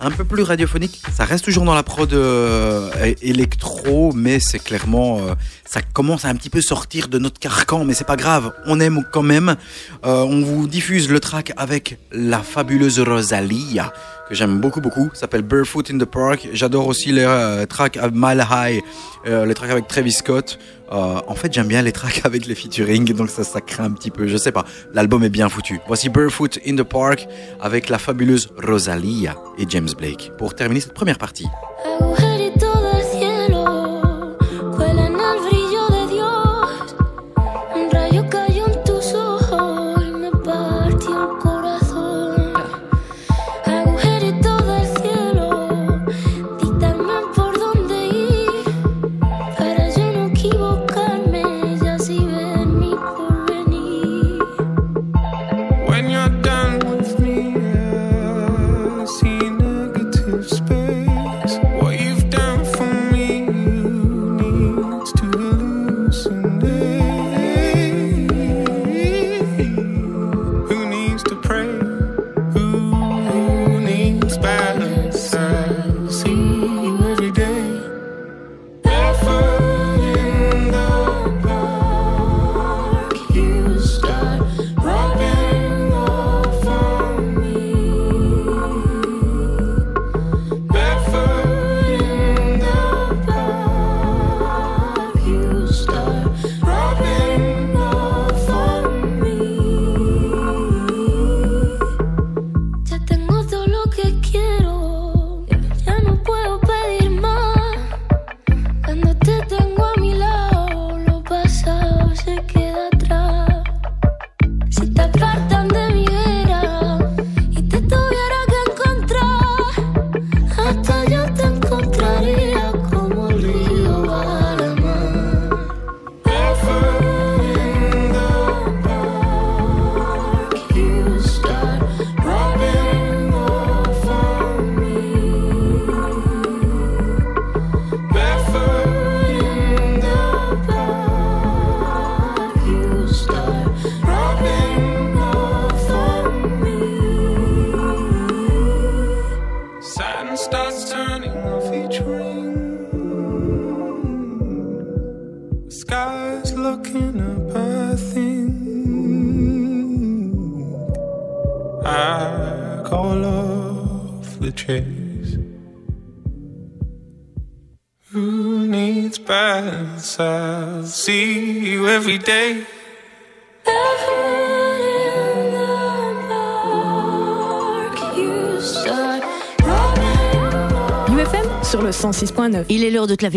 un peu plus radiophonique. Ça reste toujours dans la prod euh, électro, mais c'est clairement ça commence à un petit peu sortir de notre carcan, mais c'est pas grave. On aime quand même. On vous diffuse le track avec la fabuleuse Rosalia que j'aime beaucoup beaucoup. S'appelle Barefoot in the Park. J'adore aussi les euh, tracks à Mile High, euh, les tracks avec Travis Scott. Euh, en fait, j'aime bien les tracks avec les featuring, donc ça, ça craint un petit peu. Je sais pas. L'album est bien foutu. Voici Barefoot in the Park avec la fabuleuse Rosalia et James Blake pour terminer cette première partie.